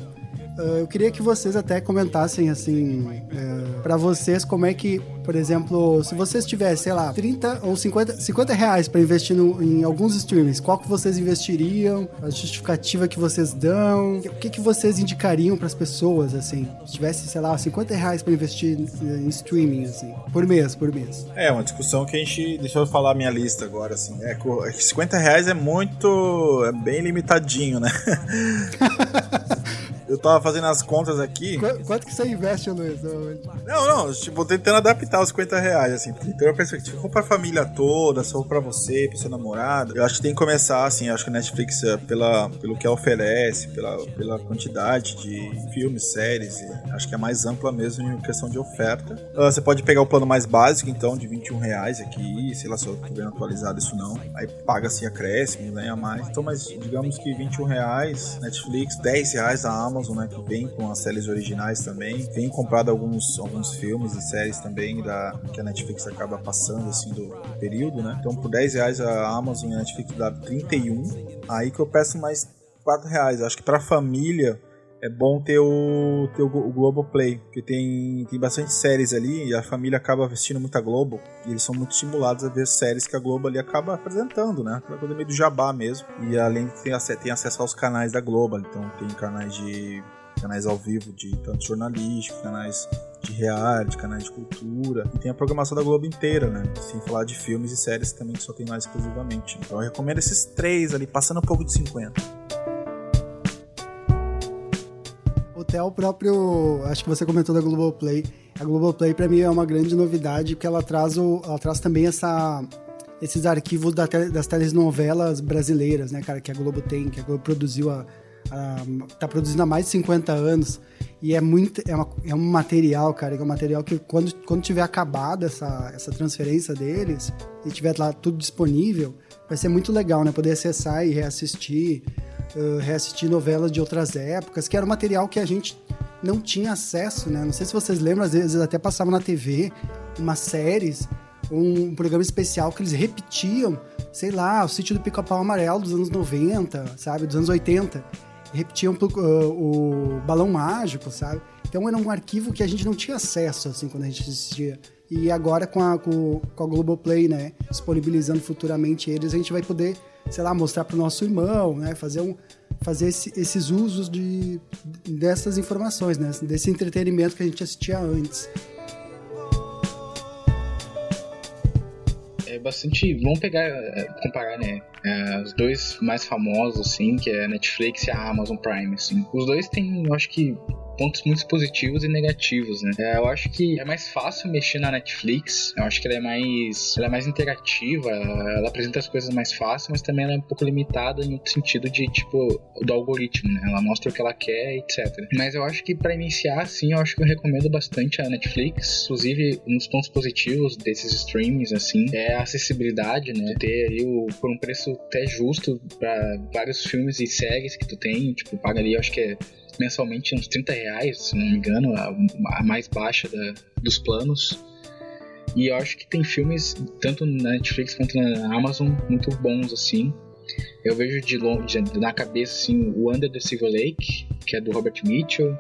eu queria que vocês até comentassem, assim, é, para vocês, como é que, por exemplo, se vocês tivessem, sei lá, 30 ou 50, 50 reais para investir no, em alguns streamings, qual que vocês investiriam? A justificativa que vocês dão? O que, que vocês indicariam para as pessoas, assim? Se tivesse, sei lá, 50 reais para investir em streaming, assim, por mês, por mês. É, uma discussão que a gente. Deixa eu falar a minha lista agora, assim. É, 50 reais é muito. é bem limitadinho, né? eu tava fazendo as contas aqui. Qu quanto que você investe, Luiz? Não, não, tipo, tentando adaptar os 50 reais, assim. Então eu pensei que se for pra família toda, se for pra você, pro seu namorado, eu acho que tem que começar, assim, acho que a Netflix, é, pela, pelo que ela oferece, pela, pela quantidade de filmes, séries, acho que é mais ampla mesmo em questão de oferta. Uh, você pode pegar o plano mais básico, então, de 21 reais aqui, sei lá se eu tô bem atualizado isso não. Aí paga assim acréscimo, ganha mais. Então, mas digamos que 21 reais, Netflix, 10 reais a Amazon Amazon, né? Que vem com as séries originais também. Vem comprado alguns, alguns filmes e séries também da, que a Netflix acaba passando, assim, do, do período, né? Então, por 10 reais a Amazon e a Netflix dá 31. Aí que eu peço mais 4 reais. Acho que pra família é bom ter o, ter o, Globoplay, porque tem, tem bastante séries ali e a família acaba assistindo muita Globo e eles são muito estimulados a ver séries que a Globo ali acaba apresentando, né? Aquela coisa meio do jabá mesmo. E além de ter, tem acesso aos canais da Globo, então tem canais de canais ao vivo de tanto jornalístico, canais de reality, canais de cultura, e tem a programação da Globo inteira, né? Sem falar de filmes e séries também que só tem mais exclusivamente. Então eu recomendo esses três ali, passando um pouco de 50. Até o próprio. Acho que você comentou da Globoplay. A Globoplay, para mim, é uma grande novidade, porque ela traz, o, ela traz também essa, esses arquivos da das telenovelas brasileiras, né, cara, que a Globo tem, que a Globo produziu a, a, tá produzindo há mais de 50 anos. E é muito. É, uma, é um material, cara, é um material que quando, quando tiver acabado essa, essa transferência deles e tiver lá tudo disponível, vai ser muito legal, né? Poder acessar e reassistir reassistir novelas de outras épocas, que era um material que a gente não tinha acesso, né? Não sei se vocês lembram, às vezes até passavam na TV umas séries, um programa especial que eles repetiam, sei lá, o sítio do Pica-Pau Amarelo dos anos 90, sabe? Dos anos 80. Repetiam uh, o Balão Mágico, sabe? Então era um arquivo que a gente não tinha acesso, assim, quando a gente assistia. E agora com a, com, com a Globoplay, né? Disponibilizando futuramente eles, a gente vai poder sei lá, mostrar para o nosso irmão, né? Fazer, um, fazer esse, esses usos de, dessas informações, né? Desse entretenimento que a gente assistia antes. É bastante. Vamos pegar, é, comparar, né? É, os dois mais famosos, assim, que é a Netflix e a Amazon Prime, assim. Os dois têm, eu acho que pontos muito positivos e negativos, né? É, eu acho que é mais fácil mexer na Netflix. Eu acho que ela é mais, ela é mais interativa. Ela apresenta as coisas mais fácil, mas também ela é um pouco limitada no sentido de tipo do algoritmo, né? Ela mostra o que ela quer, etc. Mas eu acho que para iniciar, sim, eu acho que eu recomendo bastante a Netflix. Inclusive, um dos pontos positivos desses streamings, assim, é a acessibilidade, né? Ter ali o, por um preço até justo para vários filmes e séries que tu tem, tipo, paga ali, eu acho que é mensalmente uns 30 reais, se não me engano, a, a mais baixa da, dos planos. E eu acho que tem filmes, tanto na Netflix quanto na Amazon, muito bons assim. Eu vejo de longe, na cabeça, assim, o Under the Silver Lake, que é do Robert Mitchell.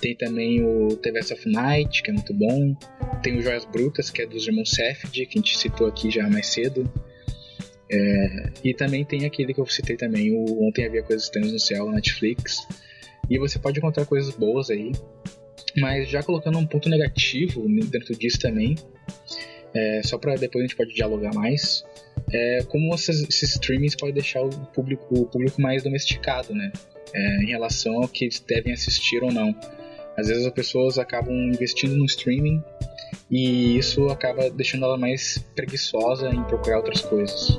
Tem também o TVS of Night, que é muito bom. Tem o Joias Brutas, que é dos irmãos Safdie, que a gente citou aqui já mais cedo. É, e também tem aquele que eu citei também, o Ontem Havia Coisas Estranhas no Céu, na Netflix. E você pode encontrar coisas boas aí. Mas já colocando um ponto negativo dentro disso também, é, só para depois a gente pode dialogar mais, é como esses, esses streamings podem deixar o público, o público mais domesticado, né? É, em relação ao que eles devem assistir ou não. Às vezes as pessoas acabam investindo no streaming e isso acaba deixando ela mais preguiçosa em procurar outras coisas.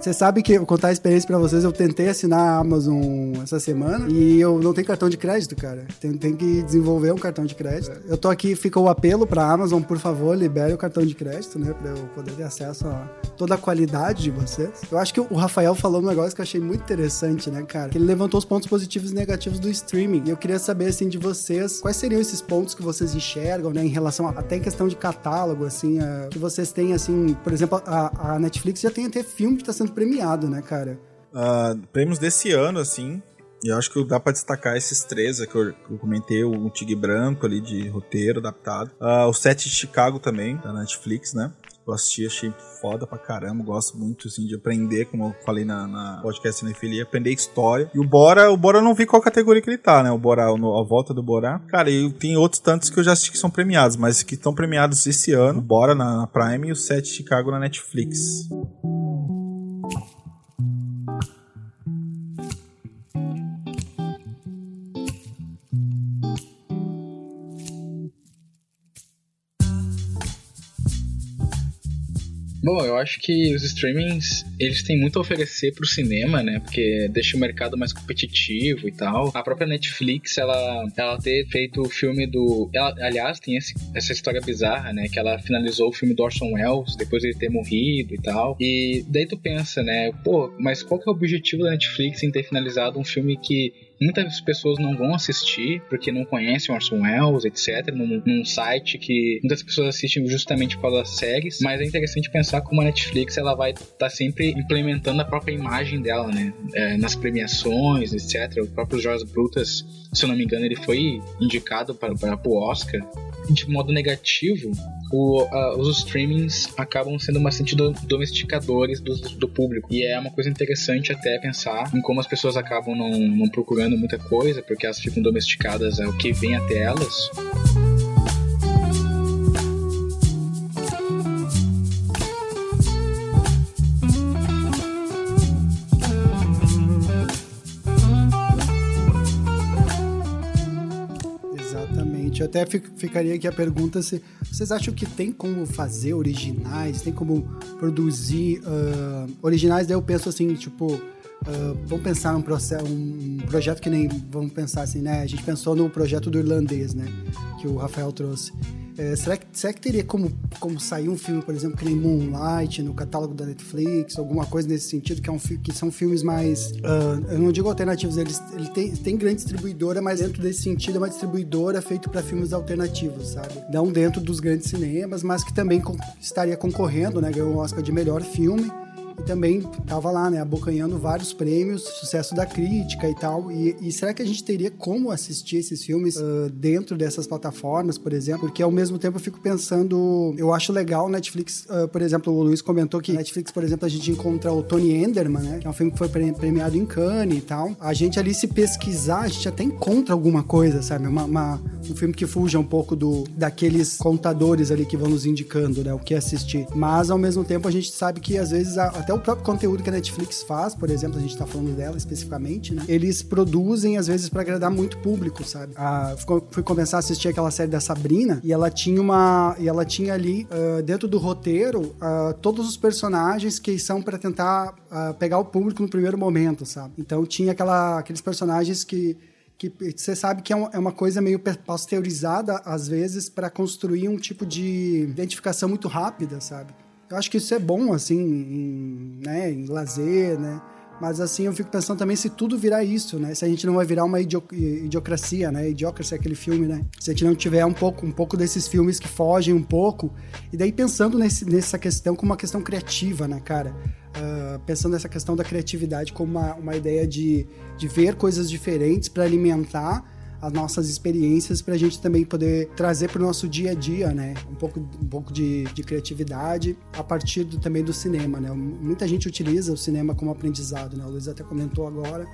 Você sabe que, vou contar a experiência pra vocês, eu tentei assinar a Amazon essa semana e eu não tenho cartão de crédito, cara. Tem, tem que desenvolver um cartão de crédito. Eu tô aqui, fica o apelo pra Amazon, por favor, libere o cartão de crédito, né? Pra eu poder ter acesso a toda a qualidade de vocês. Eu acho que o Rafael falou um negócio que eu achei muito interessante, né, cara? Que ele levantou os pontos positivos e negativos do streaming. E eu queria saber, assim, de vocês, quais seriam esses pontos que vocês enxergam, né, em relação a, até em questão de catálogo, assim, a, que vocês têm, assim, por exemplo, a, a Netflix já tem até filme que tá sendo premiado, né, cara? Uh, prêmios desse ano, assim, e eu acho que dá para destacar esses três que eu, que eu comentei, o Tigre Branco ali de roteiro adaptado. Uh, o Sete de Chicago também, da Netflix, né? Eu assisti, achei foda pra caramba. Gosto muito, assim, de aprender, como eu falei na, na podcast Cinefilia, aprender história. E o Bora, o Bora eu não vi qual categoria que ele tá, né? O Bora, a volta do Bora. Cara, e tem outros tantos que eu já assisti que são premiados, mas que estão premiados esse ano. O Bora na, na Prime e o Sete de Chicago na Netflix. Bom, eu acho que os streamings, eles têm muito a oferecer pro cinema, né? Porque deixa o mercado mais competitivo e tal. A própria Netflix, ela, ela ter feito o filme do... Ela, aliás, tem esse, essa história bizarra, né? Que ela finalizou o filme do Orson Welles, depois ele ter morrido e tal. E daí tu pensa, né? Pô, mas qual que é o objetivo da Netflix em ter finalizado um filme que muitas pessoas não vão assistir porque não conhecem Orson Welles, etc. Num, num, site que muitas pessoas assistem justamente por causa das séries, mas é interessante pensar como a Netflix ela vai estar tá sempre implementando a própria imagem dela, né? É, nas premiações, etc. O próprio Joyce Brutas, se eu não me engano, ele foi indicado para, o Oscar. De modo negativo, o, os streamings acabam sendo bastante do, domesticadores do, do, público. E é uma coisa interessante até pensar em como as pessoas acabam não, não procurando muita coisa, porque elas ficam domesticadas ao que vem até elas. Eu até ficaria aqui a pergunta se vocês acham que tem como fazer originais, tem como produzir uh, originais? Daí eu penso assim, tipo, uh, vamos pensar num processo, um projeto que nem vamos pensar assim, né? A gente pensou no projeto do irlandês, né? Que o Rafael trouxe. É, será, que, será que teria como, como sair um filme, por exemplo, que nem Moonlight no catálogo da Netflix, alguma coisa nesse sentido, que, é um, que são filmes mais. Uh, eu não digo alternativos, eles, ele tem, tem grande distribuidora, mas dentro desse sentido é uma distribuidora feita para filmes alternativos, sabe? Não dentro dos grandes cinemas, mas que também estaria concorrendo, né? Ganhou o um Oscar de melhor filme e também estava lá, né, abocanhando vários prêmios, sucesso da crítica e tal. E, e será que a gente teria como assistir esses filmes uh, dentro dessas plataformas, por exemplo? Porque ao mesmo tempo eu fico pensando, eu acho legal Netflix, uh, por exemplo, o Luiz comentou que Netflix, por exemplo, a gente encontra o Tony Enderman, né, que é um filme que foi premiado em Cannes e tal. A gente ali se pesquisar, a gente até encontra alguma coisa, sabe? Uma, uma, um filme que fuja um pouco do daqueles contadores ali que vão nos indicando, né, o que assistir. Mas ao mesmo tempo a gente sabe que às vezes até até o próprio conteúdo que a Netflix faz, por exemplo, a gente tá falando dela especificamente, né? Eles produzem, às vezes, para agradar muito público, sabe? Fui começar a assistir aquela série da Sabrina e ela tinha uma. E ela tinha ali, uh, dentro do roteiro, uh, todos os personagens que são para tentar uh, pegar o público no primeiro momento, sabe? Então tinha aquela, aqueles personagens que que você sabe que é, é uma coisa meio pasteurizada às vezes para construir um tipo de identificação muito rápida, sabe? Eu acho que isso é bom, assim, em, né, em lazer, né? Mas assim, eu fico pensando também se tudo virar isso, né? Se a gente não vai virar uma idio idiocracia, né? Idiocracia é aquele filme, né? Se a gente não tiver um pouco, um pouco desses filmes que fogem um pouco. E daí pensando nesse, nessa questão como uma questão criativa, né, cara? Uh, pensando nessa questão da criatividade como uma, uma ideia de, de ver coisas diferentes para alimentar as nossas experiências para a gente também poder trazer para o nosso dia a dia, né? Um pouco, um pouco de, de criatividade a partir do, também do cinema, né? Muita gente utiliza o cinema como aprendizado, né? O Luiz até comentou agora.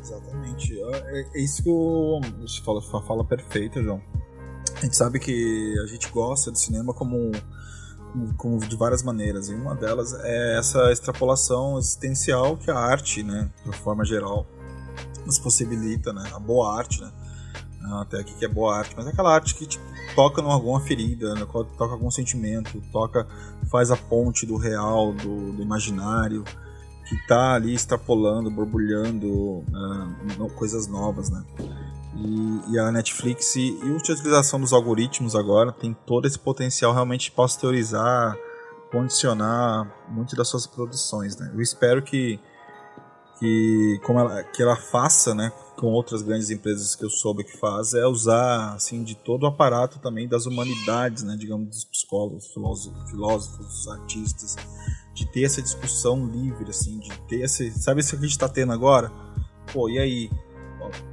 Exatamente. É, é isso que o, você fala, fala perfeito, João. A gente sabe que a gente gosta do cinema como como de várias maneiras, e uma delas é essa extrapolação existencial que a arte, né, de forma geral, nos possibilita, né? A boa arte, né? Até aqui que é boa arte, mas é aquela arte que tipo, toca em alguma ferida, né? toca algum sentimento, toca, faz a ponte do real, do, do imaginário, que está ali extrapolando, borbulhando uh, coisas novas, né? E, e, a Netflix e, e a utilização dos algoritmos agora tem todo esse potencial realmente de pasteurizar, condicionar muito das suas produções, né? Eu espero que que como ela, que ela faça, né, com outras grandes empresas que eu soube que faz, é usar assim de todo o aparato também das humanidades, né, digamos dos psicólogos, filósofos, filósofos, artistas, de ter essa discussão livre, assim, de ter esse, sabe isso que a gente está tendo agora? Pô, e aí?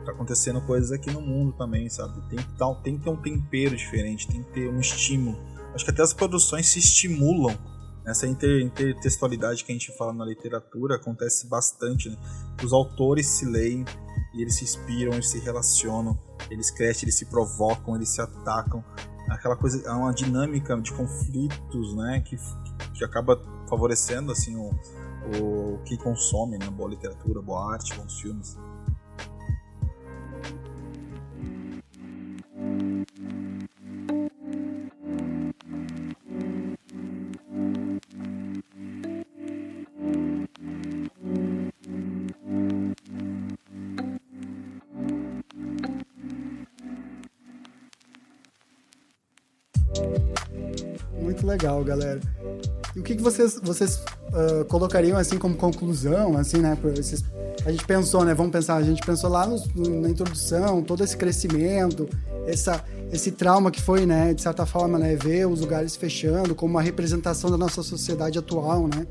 Tá acontecendo coisas aqui no mundo também, sabe? Tem que, tá, tem que ter um tempero diferente, tem que ter um estímulo. Acho que até as produções se estimulam essa inter, intertextualidade que a gente fala na literatura acontece bastante. Né? Os autores se leem e eles se inspiram, eles se relacionam, eles crescem, eles se provocam, eles se atacam. Aquela coisa, é uma dinâmica de conflitos, né, que, que acaba favorecendo assim o, o que consome, né, boa literatura, boa arte, bons filmes. Legal, galera. E o que, que vocês, vocês uh, colocariam assim como conclusão, assim, né? A gente pensou, né? Vamos pensar, a gente pensou lá no, na introdução, todo esse crescimento, essa, esse trauma que foi, né? De certa forma, né? Ver os lugares fechando como uma representação da nossa sociedade atual, né?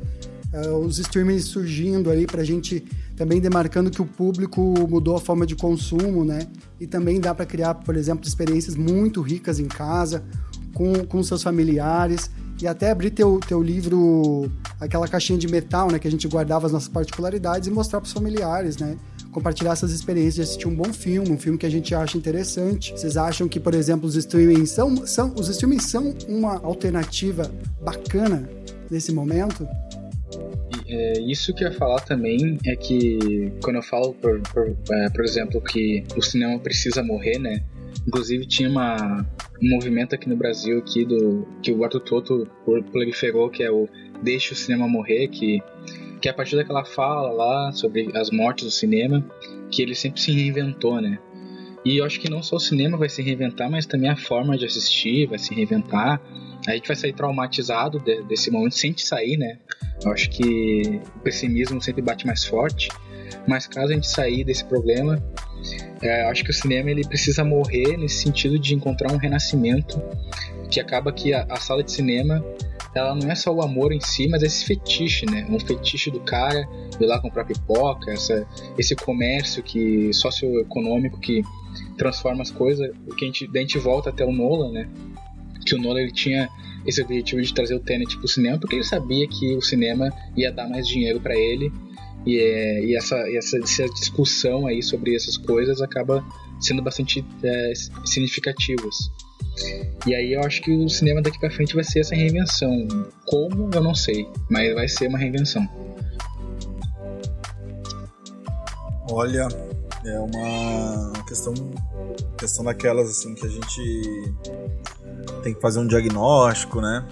Uh, os streamings surgindo aí para a gente também demarcando que o público mudou a forma de consumo, né? E também dá para criar, por exemplo, experiências muito ricas em casa, com, com seus familiares e até abrir teu, teu livro, aquela caixinha de metal, né, que a gente guardava as nossas particularidades e mostrar para os familiares, né? Compartilhar essas experiências de assistir um bom filme, um filme que a gente acha interessante. Vocês acham que, por exemplo, os streamings são, são os streamings são uma alternativa bacana nesse momento? É, isso que eu ia falar também é que quando eu falo, por, por, é, por exemplo, que o cinema precisa morrer, né? Inclusive tinha uma, um movimento aqui no Brasil aqui do que o Arthur Toto proliferou, que é o Deixe o Cinema Morrer, que, que é a partir daquela fala lá sobre as mortes do cinema, que ele sempre se reinventou, né? E eu acho que não só o cinema vai se reinventar, mas também a forma de assistir vai se reinventar. A gente vai sair traumatizado de, desse momento sem te sair, né? Eu acho que o pessimismo sempre bate mais forte. Mas caso a gente sair desse problema, é, acho que o cinema ele precisa morrer nesse sentido de encontrar um renascimento que acaba que a, a, sala de cinema ela não é só o amor em si, mas esse fetiche, né? Um fetiche do cara ir lá comprar pipoca, essa, esse comércio que socioeconômico que transforma as coisas, que a gente, daí a gente volta até o Nolan, né? Que o Nolan ele tinha esse objetivo de trazer o Tenet para o cinema porque ele sabia que o cinema ia dar mais dinheiro para ele e, é, e essa, essa, essa, discussão aí sobre essas coisas acaba sendo bastante é, significativas. E aí eu acho que o cinema daqui para frente vai ser essa reinvenção. Como eu não sei, mas vai ser uma reinvenção. Olha, é uma questão questão daquelas assim que a gente tem que fazer um diagnóstico, né?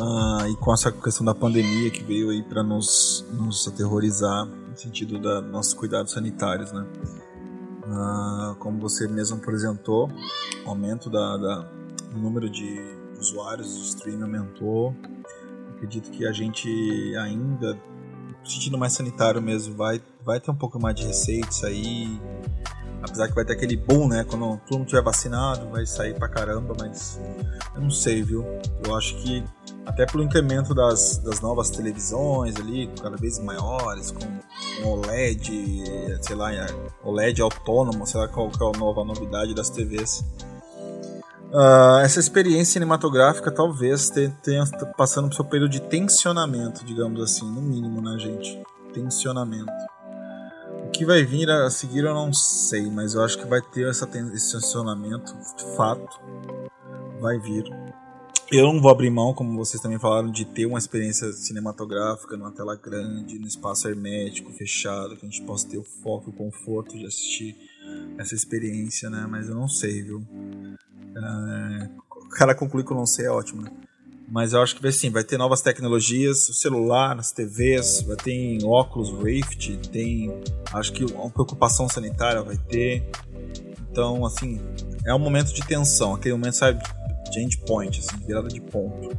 Uh, e com essa questão da pandemia que veio aí para nos, nos aterrorizar no sentido dos nossos cuidados sanitários, né? Uh, como você mesmo apresentou, o aumento da, da, do número de usuários de streaming aumentou. Acredito que a gente ainda, no sentido mais sanitário mesmo, vai, vai ter um pouco mais de receitas aí. Apesar que vai ter aquele boom, né? Quando todo mundo tiver vacinado, vai sair pra caramba, mas eu não sei, viu? Eu acho que até pelo incremento das, das novas televisões ali, cada vez maiores, com OLED, sei lá, OLED autônomo, sei lá qual que é a nova novidade das TVs. Uh, ah, essa experiência cinematográfica talvez tenha passando por seu período de tensionamento, digamos assim, no mínimo, né, gente? Tensionamento. Que vai vir a seguir eu não sei, mas eu acho que vai ter essa, esse tensionamento de fato. Vai vir eu não vou abrir mão, como vocês também falaram, de ter uma experiência cinematográfica numa tela grande, no espaço hermético, fechado, que a gente possa ter o foco o conforto de assistir essa experiência, né? Mas eu não sei, viu? É... O cara conclui que eu não sei, é ótimo, né? Mas eu acho que vai sim, vai ter novas tecnologias, o celular, as TVs, vai ter óculos Rift, tem. Acho que uma preocupação sanitária vai ter. Então, assim, é um momento de tensão, aquele momento, sabe, change point, assim, virada de ponto.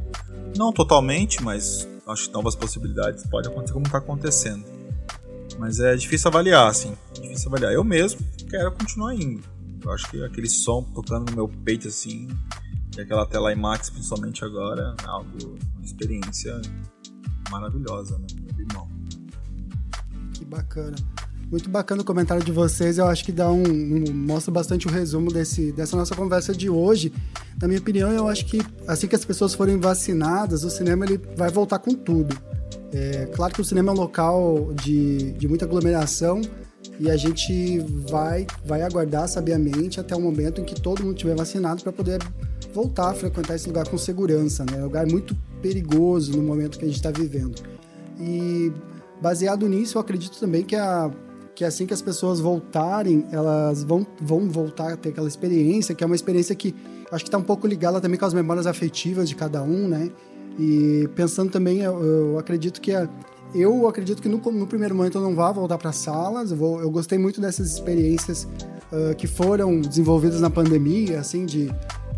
Não totalmente, mas acho que novas possibilidades podem acontecer como está acontecendo. Mas é difícil avaliar, assim, difícil avaliar. Eu mesmo quero continuar indo. Eu acho que aquele som tocando no meu peito, assim, e aquela tela IMAX, principalmente agora, é algo, uma experiência maravilhosa, né, irmão. Que bacana. Muito bacana o comentário de vocês. Eu acho que dá um, um, mostra bastante o resumo desse, dessa nossa conversa de hoje. Na minha opinião, eu acho que assim que as pessoas forem vacinadas, o cinema ele vai voltar com tudo. É, claro que o cinema é um local de, de muita aglomeração e a gente vai, vai aguardar sabiamente até o momento em que todo mundo estiver vacinado para poder voltar a frequentar esse lugar com segurança. Né? É um lugar muito perigoso no momento que a gente está vivendo. E baseado nisso, eu acredito também que a que assim que as pessoas voltarem, elas vão, vão voltar a ter aquela experiência, que é uma experiência que acho que está um pouco ligada também com as memórias afetivas de cada um, né? E pensando também, eu, eu acredito que a, eu acredito que no, no, primeiro momento eu não vá voltar para salas. Eu, vou, eu, gostei muito dessas experiências uh, que foram desenvolvidas na pandemia, assim, de,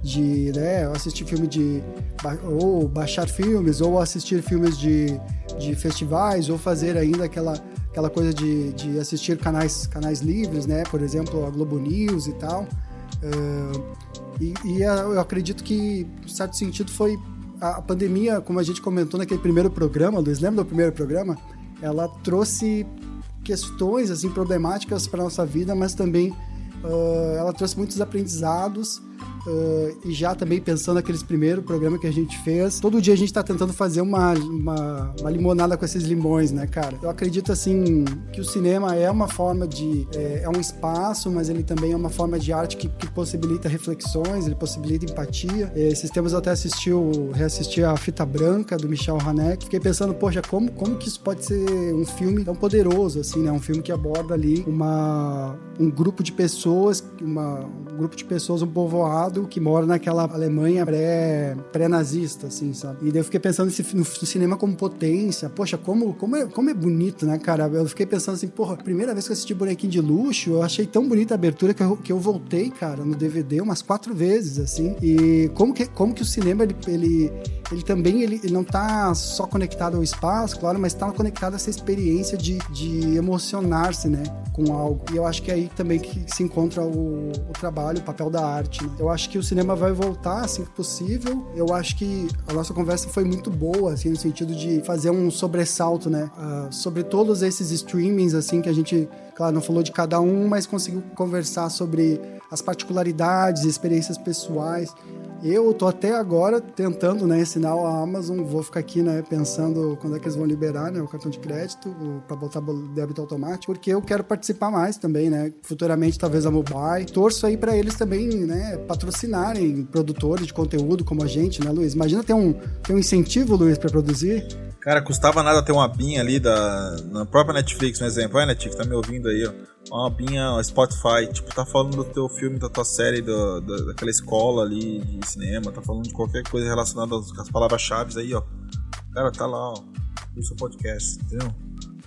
de né, assistir filme de. ou baixar filmes, ou assistir filmes de, de festivais, ou fazer ainda aquela, aquela coisa de, de assistir canais, canais livres, né? Por exemplo, a Globo News e tal. Uh, e, e eu acredito que, em certo sentido, foi a pandemia, como a gente comentou naquele primeiro programa, Luiz, lembra do primeiro programa? Ela trouxe questões assim problemáticas para nossa vida, mas também uh, ela trouxe muitos aprendizados Uh, e já também pensando naqueles primeiros programas que a gente fez, todo dia a gente tá tentando fazer uma, uma, uma, limonada com esses limões, né, cara? Eu acredito, assim, que o cinema é uma forma de... É, é um espaço, mas ele também é uma forma de arte que, que possibilita reflexões, ele possibilita empatia. Esses tempos eu até assisti, o, reassisti a Fita Branca, do Michel Haneke. Fiquei pensando, poxa, como, como que isso pode ser um filme tão poderoso, assim, né? Um filme que aborda ali uma, um grupo de pessoas, uma, um grupo de pessoas, um povoado que mora naquela Alemanha pré, pré-nazista, assim, sabe? E daí eu fiquei pensando nesse, no, cinema como potência. Poxa, como, como, é, como é bonito, né, cara? Eu fiquei pensando assim, porra, primeira vez que eu assisti Bonequinho de Luxo, eu achei tão bonita a abertura que eu, que eu voltei, cara, no DVD umas quatro vezes, assim. E como que, como que o cinema, ele, ele, ele também, ele, ele não tá só conectado ao espaço, claro, mas tá conectado a essa experiência de, de emocionar-se, né, com algo. E eu acho que é aí também que se encontra o, o trabalho, o papel da arte, né? Eu acho acho que o cinema vai voltar assim que possível. Eu acho que a nossa conversa foi muito boa, assim, no sentido de fazer um sobressalto, né? Uh, sobre todos esses streamings, assim, que a gente, claro, não falou de cada um, mas conseguiu conversar sobre as particularidades, experiências pessoais. Eu tô até agora tentando, né, ensinar a Amazon, vou ficar aqui, né, pensando quando é que eles vão liberar, né, o cartão de crédito para botar débito automático, porque eu quero participar mais também, né, futuramente talvez a Mobile. Torço aí para eles também, né, patrocinarem produtores de conteúdo como a gente, né, Luiz? Imagina ter um, ter um incentivo, Luiz, para produzir. Cara, custava nada ter uma binha ali da, na própria Netflix, um exemplo. Olha, Netflix, tá me ouvindo aí, ó. Uma binha uma Spotify, tipo, tá falando do teu filme, da tua série, do, do daquela escola ali de cinema, tá falando de qualquer coisa relacionada às, palavras-chave aí, ó. Cara, tá lá, ó. No seu podcast, entendeu?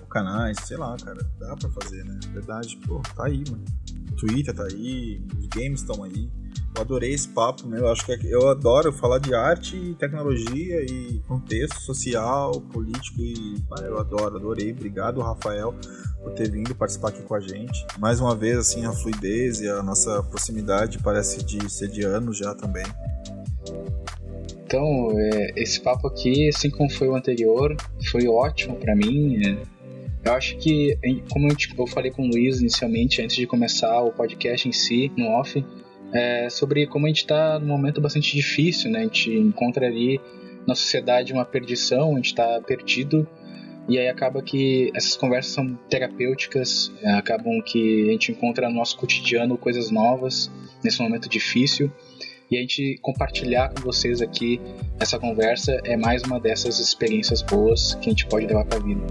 O canais, sei lá, cara. Dá pra fazer, né? Verdade, pô, tá aí, mano. O Twitter tá aí, os games estão aí. Eu adorei esse papo, né? Eu acho que é eu adoro falar de arte e tecnologia e contexto social, político e eu adoro, adorei. Obrigado, Rafael, por ter vindo participar aqui com a gente. Mais uma vez, assim, a fluidez e a nossa proximidade parece de ser de anos já também. Então, é, esse papo aqui, assim como foi o anterior, foi ótimo para mim. É, eu acho que, como eu falei com o Luiz inicialmente, antes de começar o podcast em si, no off, é, sobre como a gente está num momento bastante difícil, né? A gente encontra ali na sociedade uma perdição, a gente está perdido e aí acaba que essas conversas são terapêuticas, é, acabam que a gente encontra no nosso cotidiano coisas novas nesse momento difícil e a gente compartilhar com vocês aqui essa conversa é mais uma dessas experiências boas que a gente pode levar para a vida.